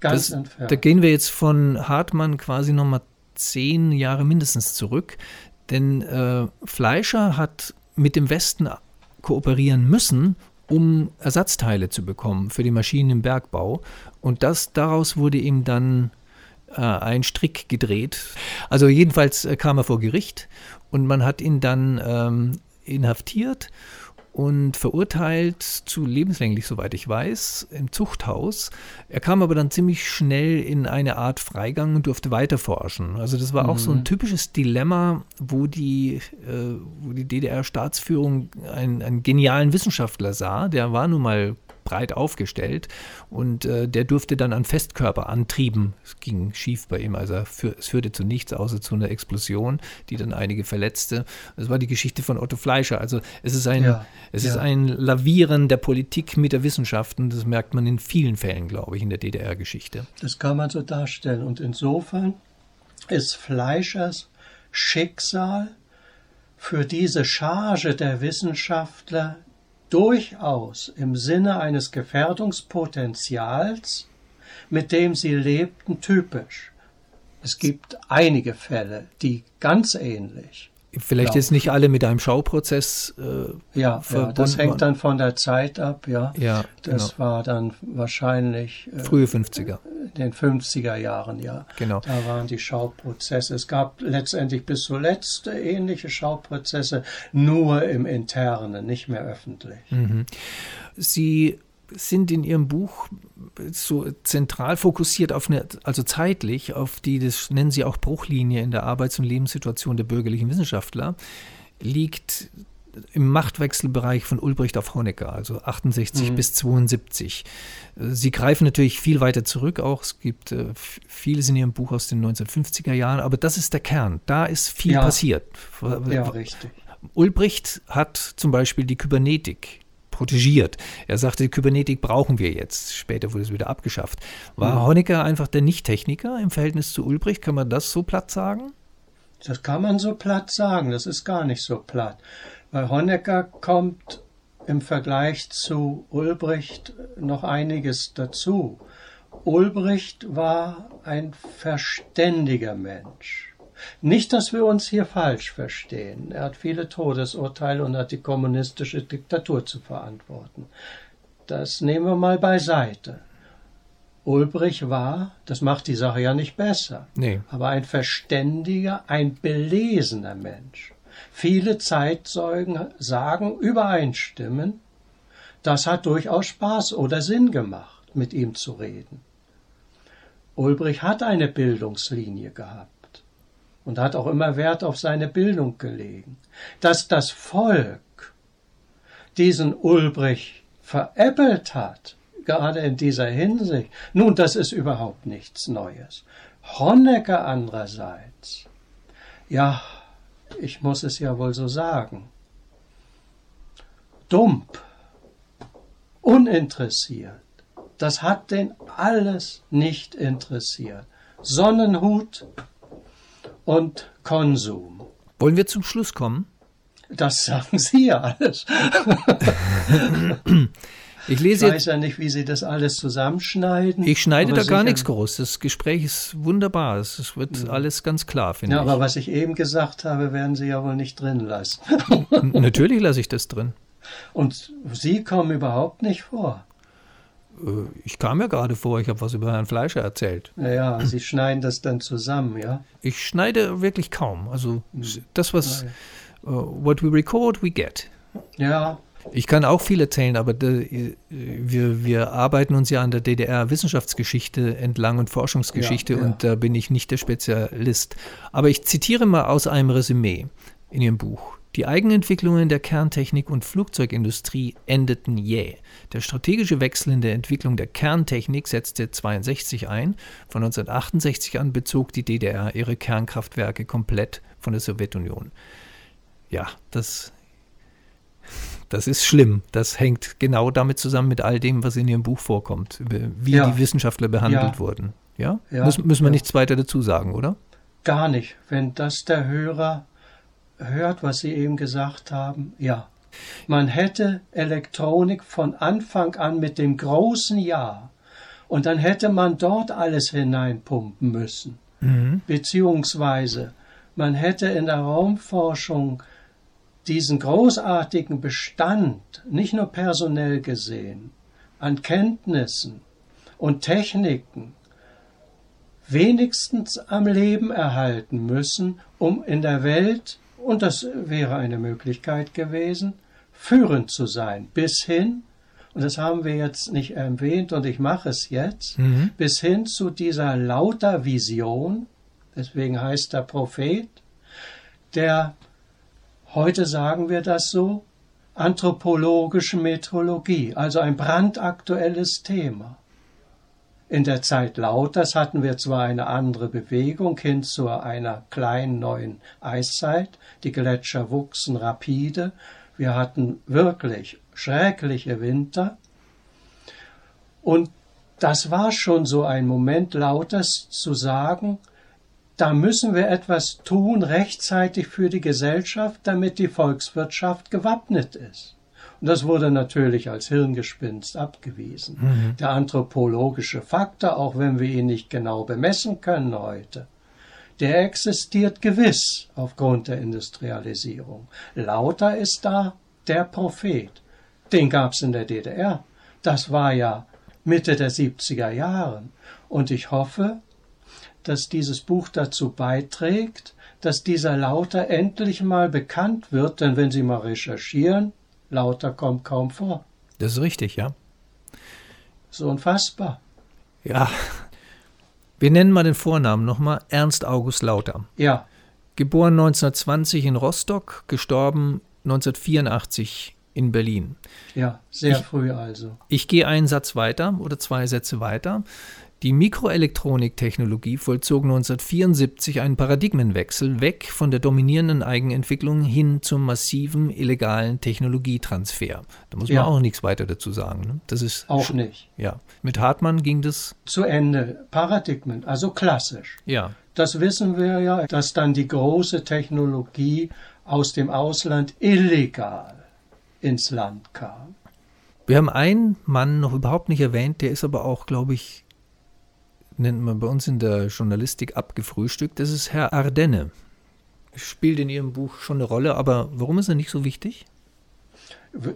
S2: Ganz
S4: das,
S2: entfernt.
S4: Da gehen wir jetzt von Hartmann quasi nochmal zehn Jahre mindestens zurück. Denn äh, Fleischer hat mit dem Westen kooperieren müssen, um Ersatzteile zu bekommen für die Maschinen im Bergbau. Und das, daraus wurde ihm dann äh, ein Strick gedreht. Also jedenfalls äh, kam er vor Gericht und man hat ihn dann ähm, inhaftiert und verurteilt zu lebenslänglich, soweit ich weiß, im Zuchthaus. Er kam aber dann ziemlich schnell in eine Art Freigang und durfte weiter forschen. Also das war mhm. auch so ein mhm. typisches Dilemma, wo die, äh, wo die DDR-Staatsführung einen, einen genialen Wissenschaftler sah. Der war nun mal breit aufgestellt und äh, der durfte dann an Festkörperantrieben, es ging schief bei ihm, also für, es führte zu nichts außer zu einer Explosion, die dann einige verletzte. Das war die Geschichte von Otto Fleischer. Also es ist ein, ja, es ja. ist ein Lavieren der Politik mit der Wissenschaft und das merkt man in vielen Fällen, glaube ich, in der DDR-Geschichte.
S2: Das kann man so darstellen und insofern ist Fleischers Schicksal für diese Charge der Wissenschaftler durchaus im Sinne eines Gefährdungspotenzials, mit dem sie lebten, typisch. Es gibt einige Fälle, die ganz ähnlich
S4: Vielleicht laufen. jetzt nicht alle mit einem Schauprozess.
S2: Äh, ja, ja, das hängt dann von der Zeit ab, ja.
S4: Ja,
S2: das genau. war dann wahrscheinlich
S4: äh, frühe 50er.
S2: In den 50er Jahren, ja.
S4: Genau.
S2: Da waren die Schauprozesse. Es gab letztendlich bis zuletzt ähnliche Schauprozesse, nur im Internen, nicht mehr öffentlich.
S4: Mhm. Sie sind in Ihrem Buch so zentral fokussiert auf eine, also zeitlich, auf die, das nennen Sie auch Bruchlinie in der Arbeits- und Lebenssituation der bürgerlichen Wissenschaftler, liegt im Machtwechselbereich von Ulbricht auf Honecker, also 68 mhm. bis 72. Sie greifen natürlich viel weiter zurück auch. Es gibt äh, vieles in Ihrem Buch aus den 1950er Jahren, aber das ist der Kern. Da ist viel ja. passiert.
S2: Ja, richtig.
S4: Ulbricht hat zum Beispiel die Kybernetik protegiert. Er sagte, Kybernetik brauchen wir jetzt. Später wurde es wieder abgeschafft. War mhm. Honecker einfach der Nicht-Techniker im Verhältnis zu Ulbricht? Kann man das so platt sagen?
S2: Das kann man so platt sagen. Das ist gar nicht so platt. Weil Honecker kommt im Vergleich zu Ulbricht noch einiges dazu. Ulbricht war ein verständiger Mensch. Nicht, dass wir uns hier falsch verstehen. Er hat viele Todesurteile und hat die kommunistische Diktatur zu verantworten. Das nehmen wir mal beiseite. Ulbrich war, das macht die Sache ja nicht besser,
S4: Nee.
S2: aber ein verständiger, ein belesener Mensch. Viele Zeitzeugen sagen, übereinstimmen, das hat durchaus Spaß oder Sinn gemacht, mit ihm zu reden. Ulbrich hat eine Bildungslinie gehabt und hat auch immer Wert auf seine Bildung gelegen. Dass das Volk diesen Ulbrich veräppelt hat, gerade in dieser Hinsicht, nun, das ist überhaupt nichts Neues. Honecker andererseits, ja, ich muss es ja wohl so sagen, dump, uninteressiert, das hat den alles nicht interessiert. Sonnenhut und Konsum.
S4: Wollen wir zum Schluss kommen?
S2: Das sagen Sie ja alles.
S4: Ich
S2: Ich
S4: lese
S2: weiß
S4: jetzt.
S2: ja nicht, wie Sie das alles zusammenschneiden.
S4: Ich schneide da gar nichts groß. Das Gespräch ist wunderbar. Es wird alles ganz klar, finde
S2: Ja,
S4: ich.
S2: aber was ich eben gesagt habe, werden Sie ja wohl nicht drin lassen.
S4: Natürlich lasse ich das drin.
S2: Und Sie kommen überhaupt nicht vor.
S4: Äh, Ich kam ja gerade vor, ich habe was über Herrn Fleischer erzählt.
S2: Naja, Sie schneiden das dann zusammen, ja?
S4: Ich schneide wirklich kaum. Also
S2: Hm.
S4: das, was uh, what we record, we get.
S2: Ja,
S4: Ich kann auch viel erzählen, aber de, wir, wir arbeiten uns ja an der DDR-Wissenschaftsgeschichte entlang und Forschungsgeschichte
S2: Ja, ja.
S4: und da bin ich nicht der Spezialist. Aber ich zitiere mal aus einem Resümee in Ihrem Buch. Die Eigenentwicklungen der Kerntechnik und Flugzeugindustrie endeten jäh. Der strategische Wechsel in der Entwicklung der Kerntechnik setzte 62 ein. Von 1968 an bezog die DDR ihre Kernkraftwerke komplett von der Sowjetunion. Ja, das das ist schlimm. Das hängt genau damit zusammen mit all dem, was in Ihrem Buch vorkommt, wie
S2: Ja.
S4: die Wissenschaftler behandelt
S2: Ja.
S4: wurden. Ja?
S2: Ja,
S4: Müssen, müssen wir nichts weiter dazu sagen, oder?
S2: gar nicht. Wenn das der Hörer hört, was Sie eben gesagt haben, ja. Man hätte Elektronik von Anfang an mit dem großen Ja und dann hätte man dort alles hineinpumpen müssen. Beziehungsweise man hätte in der Raumforschung diesen großartigen Bestand, nicht nur personell gesehen, an Kenntnissen und Techniken wenigstens am Leben erhalten müssen, um in der Welt, und das wäre eine Möglichkeit gewesen, führend zu sein, bis hin, und das haben wir jetzt nicht erwähnt und ich mache es jetzt, bis hin zu dieser lauter Vision, deswegen heißt er Prophet, der, heute sagen wir das so, anthropologische Metrologie, also ein brandaktuelles Thema. In der Zeit Lauters hatten wir zwar eine andere Bewegung hin zu einer kleinen neuen Eiszeit, die Gletscher wuchsen rapide, wir hatten wirklich schreckliche Winter und das war schon so ein Moment Lauters zu sagen, da müssen wir etwas tun rechtzeitig für die Gesellschaft, damit die Volkswirtschaft gewappnet ist. Und das wurde natürlich als Hirngespinst abgewiesen. Der anthropologische Faktor, auch wenn wir ihn nicht genau bemessen können heute, der existiert gewiss aufgrund der Industrialisierung. Lauter ist da der Prophet. Den gab's in der DDR. Das war ja Mitte der 70er Jahre. Und ich hoffe, dass dieses Buch dazu beiträgt, dass dieser Lauter endlich mal bekannt wird, denn wenn Sie mal recherchieren, Lauter kommt kaum vor.
S4: Das ist richtig, ja.
S2: So unfassbar.
S4: Ja. Wir nennen mal den Vornamen nochmal. Ernst August Lauter.
S2: Ja,
S4: Geboren 1920 in Rostock, gestorben 1984 in Berlin.
S2: ja, sehr
S4: Ich-
S2: früh also.
S4: Ich gehe einen Satz weiter oder zwei Sätze weiter. Die Mikroelektroniktechnologie vollzog 1974 einen Paradigmenwechsel weg von der dominierenden Eigenentwicklung hin zum massiven illegalen Technologietransfer. Da muss man
S2: Ja.
S4: auch nichts weiter dazu sagen. Ne? Das ist
S2: Auch nicht.
S4: ja. Mit Hartmann ging das
S2: Zu Ende. Paradigmen, also klassisch.
S4: ja.
S2: Das wissen wir ja, dass dann die große Technologie aus dem Ausland illegal ins Land kam.
S4: Wir haben einen Mann noch überhaupt nicht erwähnt, der ist aber auch, glaube ich, nennt man bei uns in der Journalistik abgefrühstückt. Das ist Herr Ardenne. Spielt in Ihrem Buch schon eine Rolle, aber warum ist er nicht so wichtig?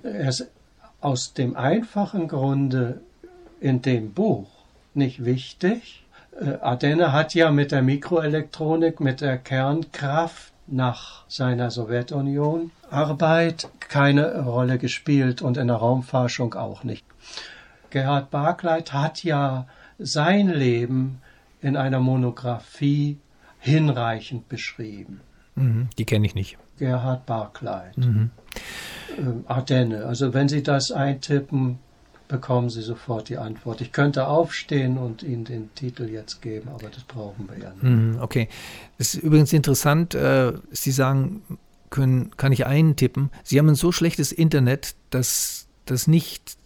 S2: Er ist aus dem einfachen Grunde in dem Buch nicht wichtig. Äh, Ardenne hat ja mit der Mikroelektronik, mit der Kernkraft nach seiner Sowjetunion Arbeit keine Rolle gespielt und in der Raumforschung auch nicht. Gerhard Barclay hat ja sein Leben in einer Monographie hinreichend beschrieben.
S4: Mhm, die kenne ich nicht.
S2: Gerhard Barclay. Mhm. Ähm, Ardenne. Also wenn Sie das eintippen, bekommen Sie sofort die Antwort. Ich könnte aufstehen und Ihnen den Titel jetzt geben, aber das brauchen wir ja nicht.
S4: Mhm, okay. Das ist übrigens interessant. Äh, Sie sagen, können, kann ich eintippen. Sie haben ein so schlechtes Internet, dass das nicht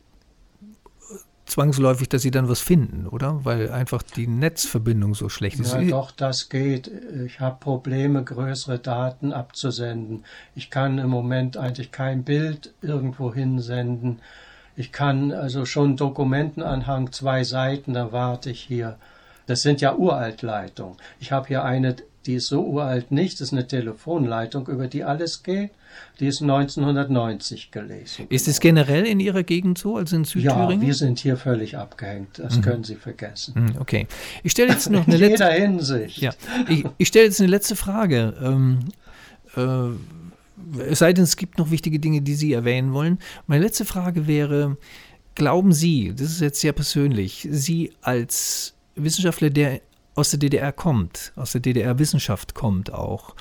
S4: zwangsläufig, dass sie dann was finden, oder? Weil einfach die Netzverbindung so schlecht ist.
S2: Ja, doch, das geht. Ich habe Probleme, größere Daten abzusenden. Ich kann im Moment eigentlich kein Bild irgendwo hinsenden. Ich kann also schon Dokumentenanhang zwei Seiten, da warte ich hier. Das sind ja Uraltleitungen. Ich habe hier eine die ist so uralt nicht, das ist eine Telefonleitung, über die alles geht. Die ist 1990 gelesen.
S4: Ist es generell in Ihrer Gegend so, also in Südthüringen?
S2: Ja, wir sind hier völlig abgehängt. Das mhm. können Sie vergessen.
S4: Mhm, okay. Ich stelle jetzt noch eine
S2: letzte. In jeder Hinsicht.
S4: Ja. Ich, ich stelle jetzt eine letzte Frage. Ähm, äh, es sei denn, es gibt noch wichtige Dinge, die Sie erwähnen wollen. Meine letzte Frage wäre: Glauben Sie, das ist jetzt sehr persönlich, Sie als Wissenschaftler, der aus der DDR kommt, aus der DDR-Wissenschaft kommt auch.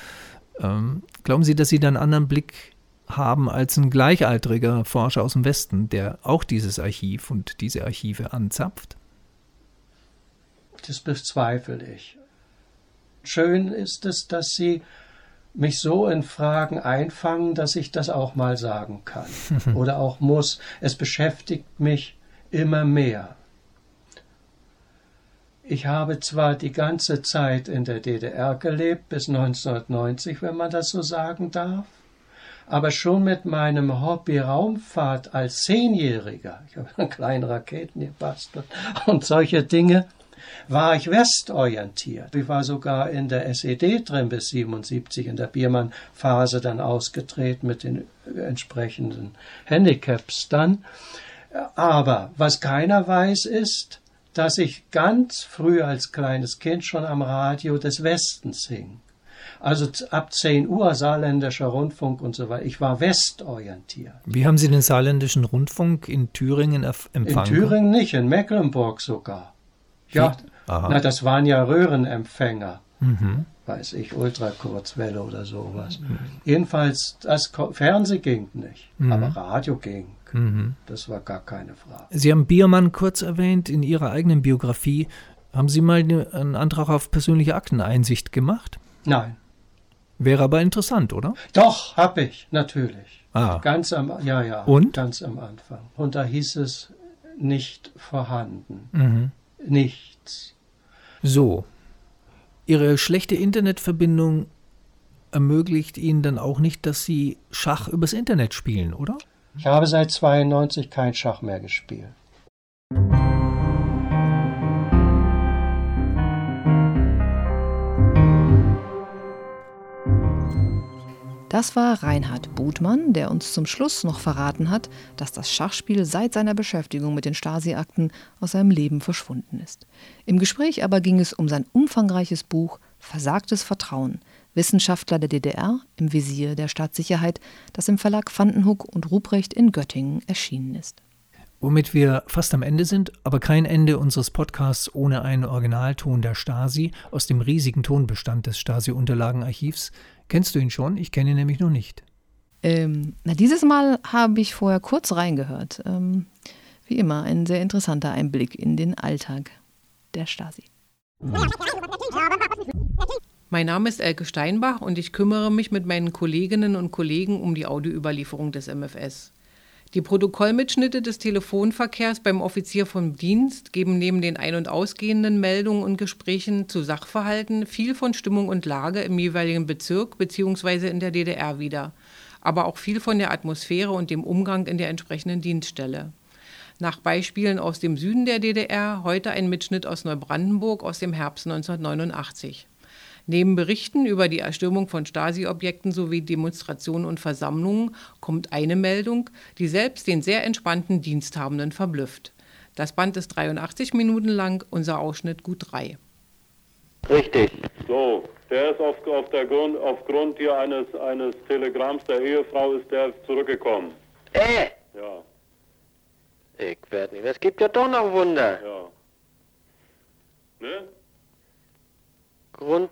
S4: Ähm, glauben Sie, dass Sie da einen anderen Blick haben als ein gleichaltriger Forscher aus dem Westen, der auch dieses Archiv und diese Archive anzapft?
S2: Das bezweifle ich. Schön ist es, dass Sie mich so in Fragen einfangen, dass ich das auch mal sagen kann oder auch muss. Es beschäftigt mich immer mehr. Ich habe zwar die ganze Zeit in der DDR gelebt, bis 1990, wenn man das so sagen darf, aber schon mit meinem Hobby Raumfahrt als Zehnjähriger, ich habe kleine Raketen gebastelt und solche Dinge, war ich westorientiert. Ich war sogar in der SED drin bis 77, in der Biermann-Phase dann ausgetreten mit den entsprechenden Handicaps dann. Aber was keiner weiß ist, dass ich ganz früh als kleines Kind schon am Radio des Westens hing. Also ab 10 Uhr saarländischer Rundfunk und so weiter. Ich war westorientiert.
S4: Wie haben Sie den saarländischen Rundfunk in Thüringen empfangen?
S2: In Thüringen nicht, in Mecklenburg sogar. Ja, na, das waren ja Röhrenempfänger. Mhm. Weiß ich, Ultrakurzwelle oder sowas. Mhm. Jedenfalls, das Fernsehen ging nicht, mhm. aber Radio ging. Mhm. Das war gar keine Frage.
S4: Sie haben Biermann kurz erwähnt in Ihrer eigenen Biografie. Haben Sie mal einen Antrag auf persönliche Akteneinsicht gemacht?
S2: Nein.
S4: Wäre aber interessant, oder?
S2: Doch, habe ich, natürlich.
S4: Ah.
S2: Ganz am, ja, ja.
S4: Und?
S2: Ganz am Anfang. Und da hieß es nicht vorhanden. Mhm. Nichts.
S4: So. Ihre schlechte Internetverbindung ermöglicht Ihnen dann auch nicht, dass Sie Schach übers Internet spielen, oder?
S2: Ich habe seit 92 kein Schach mehr gespielt.
S3: Das war Reinhard Budmann, der uns zum Schluss noch verraten hat, dass das Schachspiel seit seiner Beschäftigung mit den Stasi-Akten aus seinem Leben verschwunden ist. Im Gespräch aber ging es um sein umfangreiches Buch Versagtes Vertrauen, Wissenschaftler der DDR im Visier der Staatssicherheit, das im Verlag Vandenhoek und Ruprecht in Göttingen erschienen ist.
S4: Womit wir fast am Ende sind, aber kein Ende unseres Podcasts ohne einen Originalton der Stasi aus dem riesigen Tonbestand des Stasi-Unterlagenarchivs. Kennst du ihn schon? Ich kenne ihn nämlich noch nicht.
S3: Ähm, na, dieses Mal habe ich vorher kurz reingehört. Ähm, wie immer, ein sehr interessanter Einblick in den Alltag der Stasi.
S6: Mein Name ist Elke Steinbach und ich kümmere mich mit meinen Kolleginnen und Kollegen um die Audioüberlieferung des MFS. Die Protokollmitschnitte des Telefonverkehrs beim Offizier vom Dienst geben neben den ein- und ausgehenden Meldungen und Gesprächen zu Sachverhalten viel von Stimmung und Lage im jeweiligen Bezirk bzw. in der DDR wieder, aber auch viel von der Atmosphäre und dem Umgang in der entsprechenden Dienststelle. Nach Beispielen aus dem Süden der DDR heute ein Mitschnitt aus Neubrandenburg aus dem Herbst 1989. Neben Berichten über die Erstürmung von Stasi-Objekten sowie Demonstrationen und Versammlungen kommt eine Meldung, die selbst den sehr entspannten Diensthabenden verblüfft. Das Band ist 83 Minuten lang, unser Ausschnitt gut drei.
S7: Richtig.
S8: So, der ist auf, auf der Grund, aufgrund hier eines, eines Telegramms der Ehefrau ist der zurückgekommen.
S7: Äh,
S8: Ja,
S7: ich werd nicht. Es gibt ja doch noch Wunder.
S8: ja. Ne?
S7: Grund,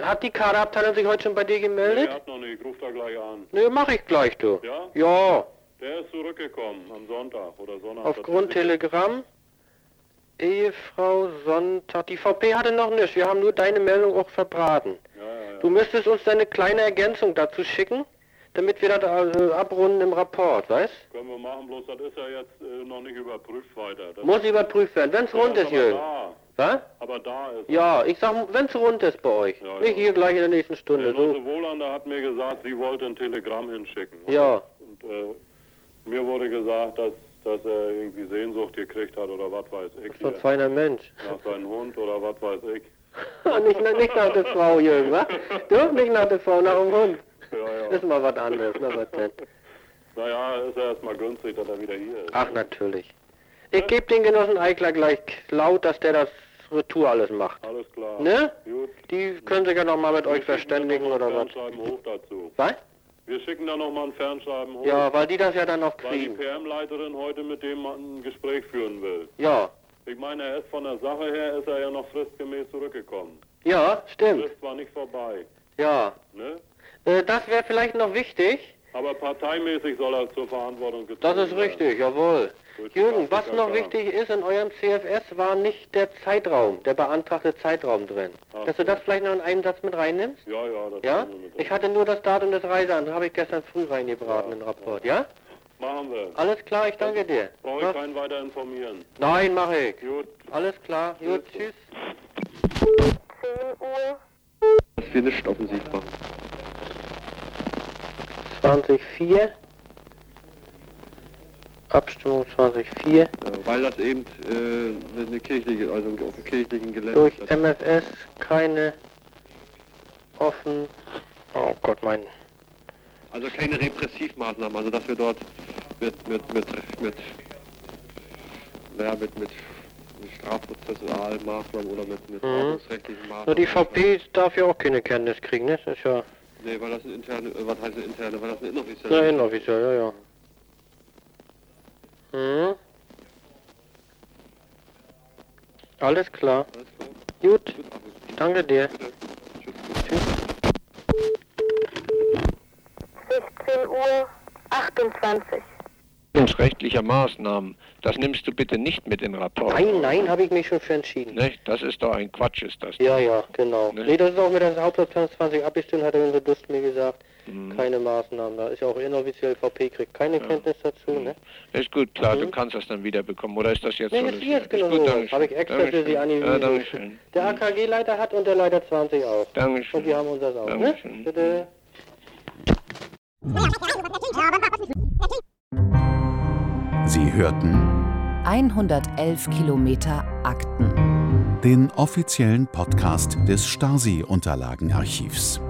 S7: hat die Kaderabteilung sich heute schon bei dir gemeldet?
S8: hat noch nicht, ich ruf da gleich an.
S7: Nö, mach ich gleich, du.
S8: Ja?
S7: Ja,
S8: Der ist zurückgekommen am Sonntag oder Sonntag.
S7: aufgrund Telegramm. Ehefrau Sonntag. Die VP hatte noch nichts. Wir haben nur deine Meldung auch verbraten.
S8: Ja, ja, ja.
S7: Du müsstest uns deine kleine Ergänzung dazu schicken, damit wir das also abrunden im Rapport, weißt?
S8: Können wir machen, bloß das ist ja jetzt äh, noch nicht überprüft weiter. Das
S7: Muss überprüft werden, wenn's rund
S8: das
S7: ist, Jürgen.
S8: da.
S7: Was?
S8: Aber da ist
S7: Ja, ich sag, wenn's rund ist bei euch.
S8: Ja,
S7: Nicht
S8: ja.
S7: hier gleich in der nächsten
S8: Der
S7: Stunde. So.
S8: Nusse Wohlander hat mir gesagt, sie wollte ein Telegramm hinschicken.
S7: Ja.
S8: Und äh, mir wurde gesagt, dass, dass er irgendwie Sehnsucht gekriegt hat oder was weiß ich.
S7: So ein feiner Mensch.
S8: Nach seinem Hund oder was weiß ich.
S7: nicht, nicht nach der Frau, Jürgen, wa? Du? Nicht nach der Frau, nach dem Hund.
S8: Ja, ja.
S7: Ist mal was anderes, na was denn?
S8: Naja, ist ja erstmal günstig, dass er wieder hier ist.
S7: Ach, natürlich. Ich gebe den Genossen Eichler gleich laut, dass der das Retour alles macht.
S8: Alles klar.
S7: Ne?
S8: Gut.
S7: Die können sich ja noch mal mit euch verständigen
S8: Wir schicken
S7: oder was.
S8: hoch dazu.
S7: Was?
S8: Wir schicken da nochmal ein Fernschreiben hoch.
S7: Ja, weil die das ja dann noch
S8: Weil die
S7: kriegen.
S8: PM-Leiterin heute mit dem ein Gespräch führen will.
S7: Ja.
S8: Ich meine, er ist von der Sache her, ist er ja noch fristgemäß zurückgekommen.
S7: Ja, stimmt.
S8: Frist war nicht vorbei.
S7: Ja.
S8: Ne?
S7: Äh, das wäre vielleicht noch wichtig.
S8: Aber parteimäßig soll er zur Verantwortung gezogen werden.
S7: Das ist richtig, jawohl. Jürgen, was noch
S8: kann.
S7: wichtig ist, in eurem CFS war nicht der Zeitraum, der beantragte Zeitraum drin.
S8: Ach
S7: Dass du das vielleicht noch in einen Satz mit reinnimmst?
S8: Ja, ja. Das
S7: ja? Ich hatte nur das Datum des Reiseantrags, habe ich gestern früh reingebraten ja, in den Rapport, ja. ja?
S8: Machen wir.
S7: Alles klar, ich danke dir.
S8: Brauche ich keinen weiter informieren?
S7: Nein, mache ich.
S8: Gut.
S7: Alles klar, gut, tschüss.
S9: 10 Uhr. Das finisht nicht
S7: offensichtbar. 20.4. Abstimmung 20.4.
S9: Ja, äh, weil das eben äh, eine kirchliche, also auf dem kirchlichen Gelände.
S7: Durch MFS keine offen. Oh Gott, mein.
S9: Also keine Repressivmaßnahmen, also dass wir dort mit, mit, mit, mit, naja, mit, mit strafprozessualen Maßnahmen oder mit, mit
S7: mhm.
S9: ordnungsrechtlichen Maßnahmen.
S7: Nur die VP darf ja auch keine Kenntnis kriegen, ne? Das ist ja.
S9: Nee, weil das eine interne, äh, was heißt eine interne, weil das eine inoffizielle
S7: Na, inoffiziell, ja, ja. Hm. Alles klar.
S9: Alles klar.
S7: Gut,
S9: Gut,
S7: ich danke dir.
S9: Bitte. Tschüss.
S7: Tschüss.
S10: 16 Uhr 28.
S11: rechtlicher Maßnahmen, das nimmst du bitte nicht mit in den Rapport.
S7: Nein, nein, habe ich mich schon für entschieden.
S11: Nicht? Das ist doch ein Quatsch, ist das.
S7: Ja, ja, genau.
S11: Ne?
S7: Nee, das ist auch mit der Hauptplan 20 abgestimmt, hat unser Dust mir gesagt.
S11: Mhm.
S7: Keine Maßnahmen. Da ist ja auch inoffiziell VP, kriegt keine Kenntnis dazu, ne?
S11: Ist gut, klar, du
S7: Mhm.
S11: kannst das dann wieder bekommen. Oder ist das jetzt
S7: Nee,
S11: so?
S7: ist jetzt genau
S11: ist gut,
S7: so. Habe ich extra für
S11: Dankeschön.
S7: Sie angewiesen.
S11: Ja.
S7: Der AKG-Leiter hat und der Leiter 20 auch.
S11: Dankeschön.
S7: Und wir haben unseres auch, ne?
S11: Dankeschön.
S7: Bitte.
S5: Sie hörten
S1: 111 Kilometer Akten.
S5: den offiziellen Podcast des Stasi-Unterlagenarchivs.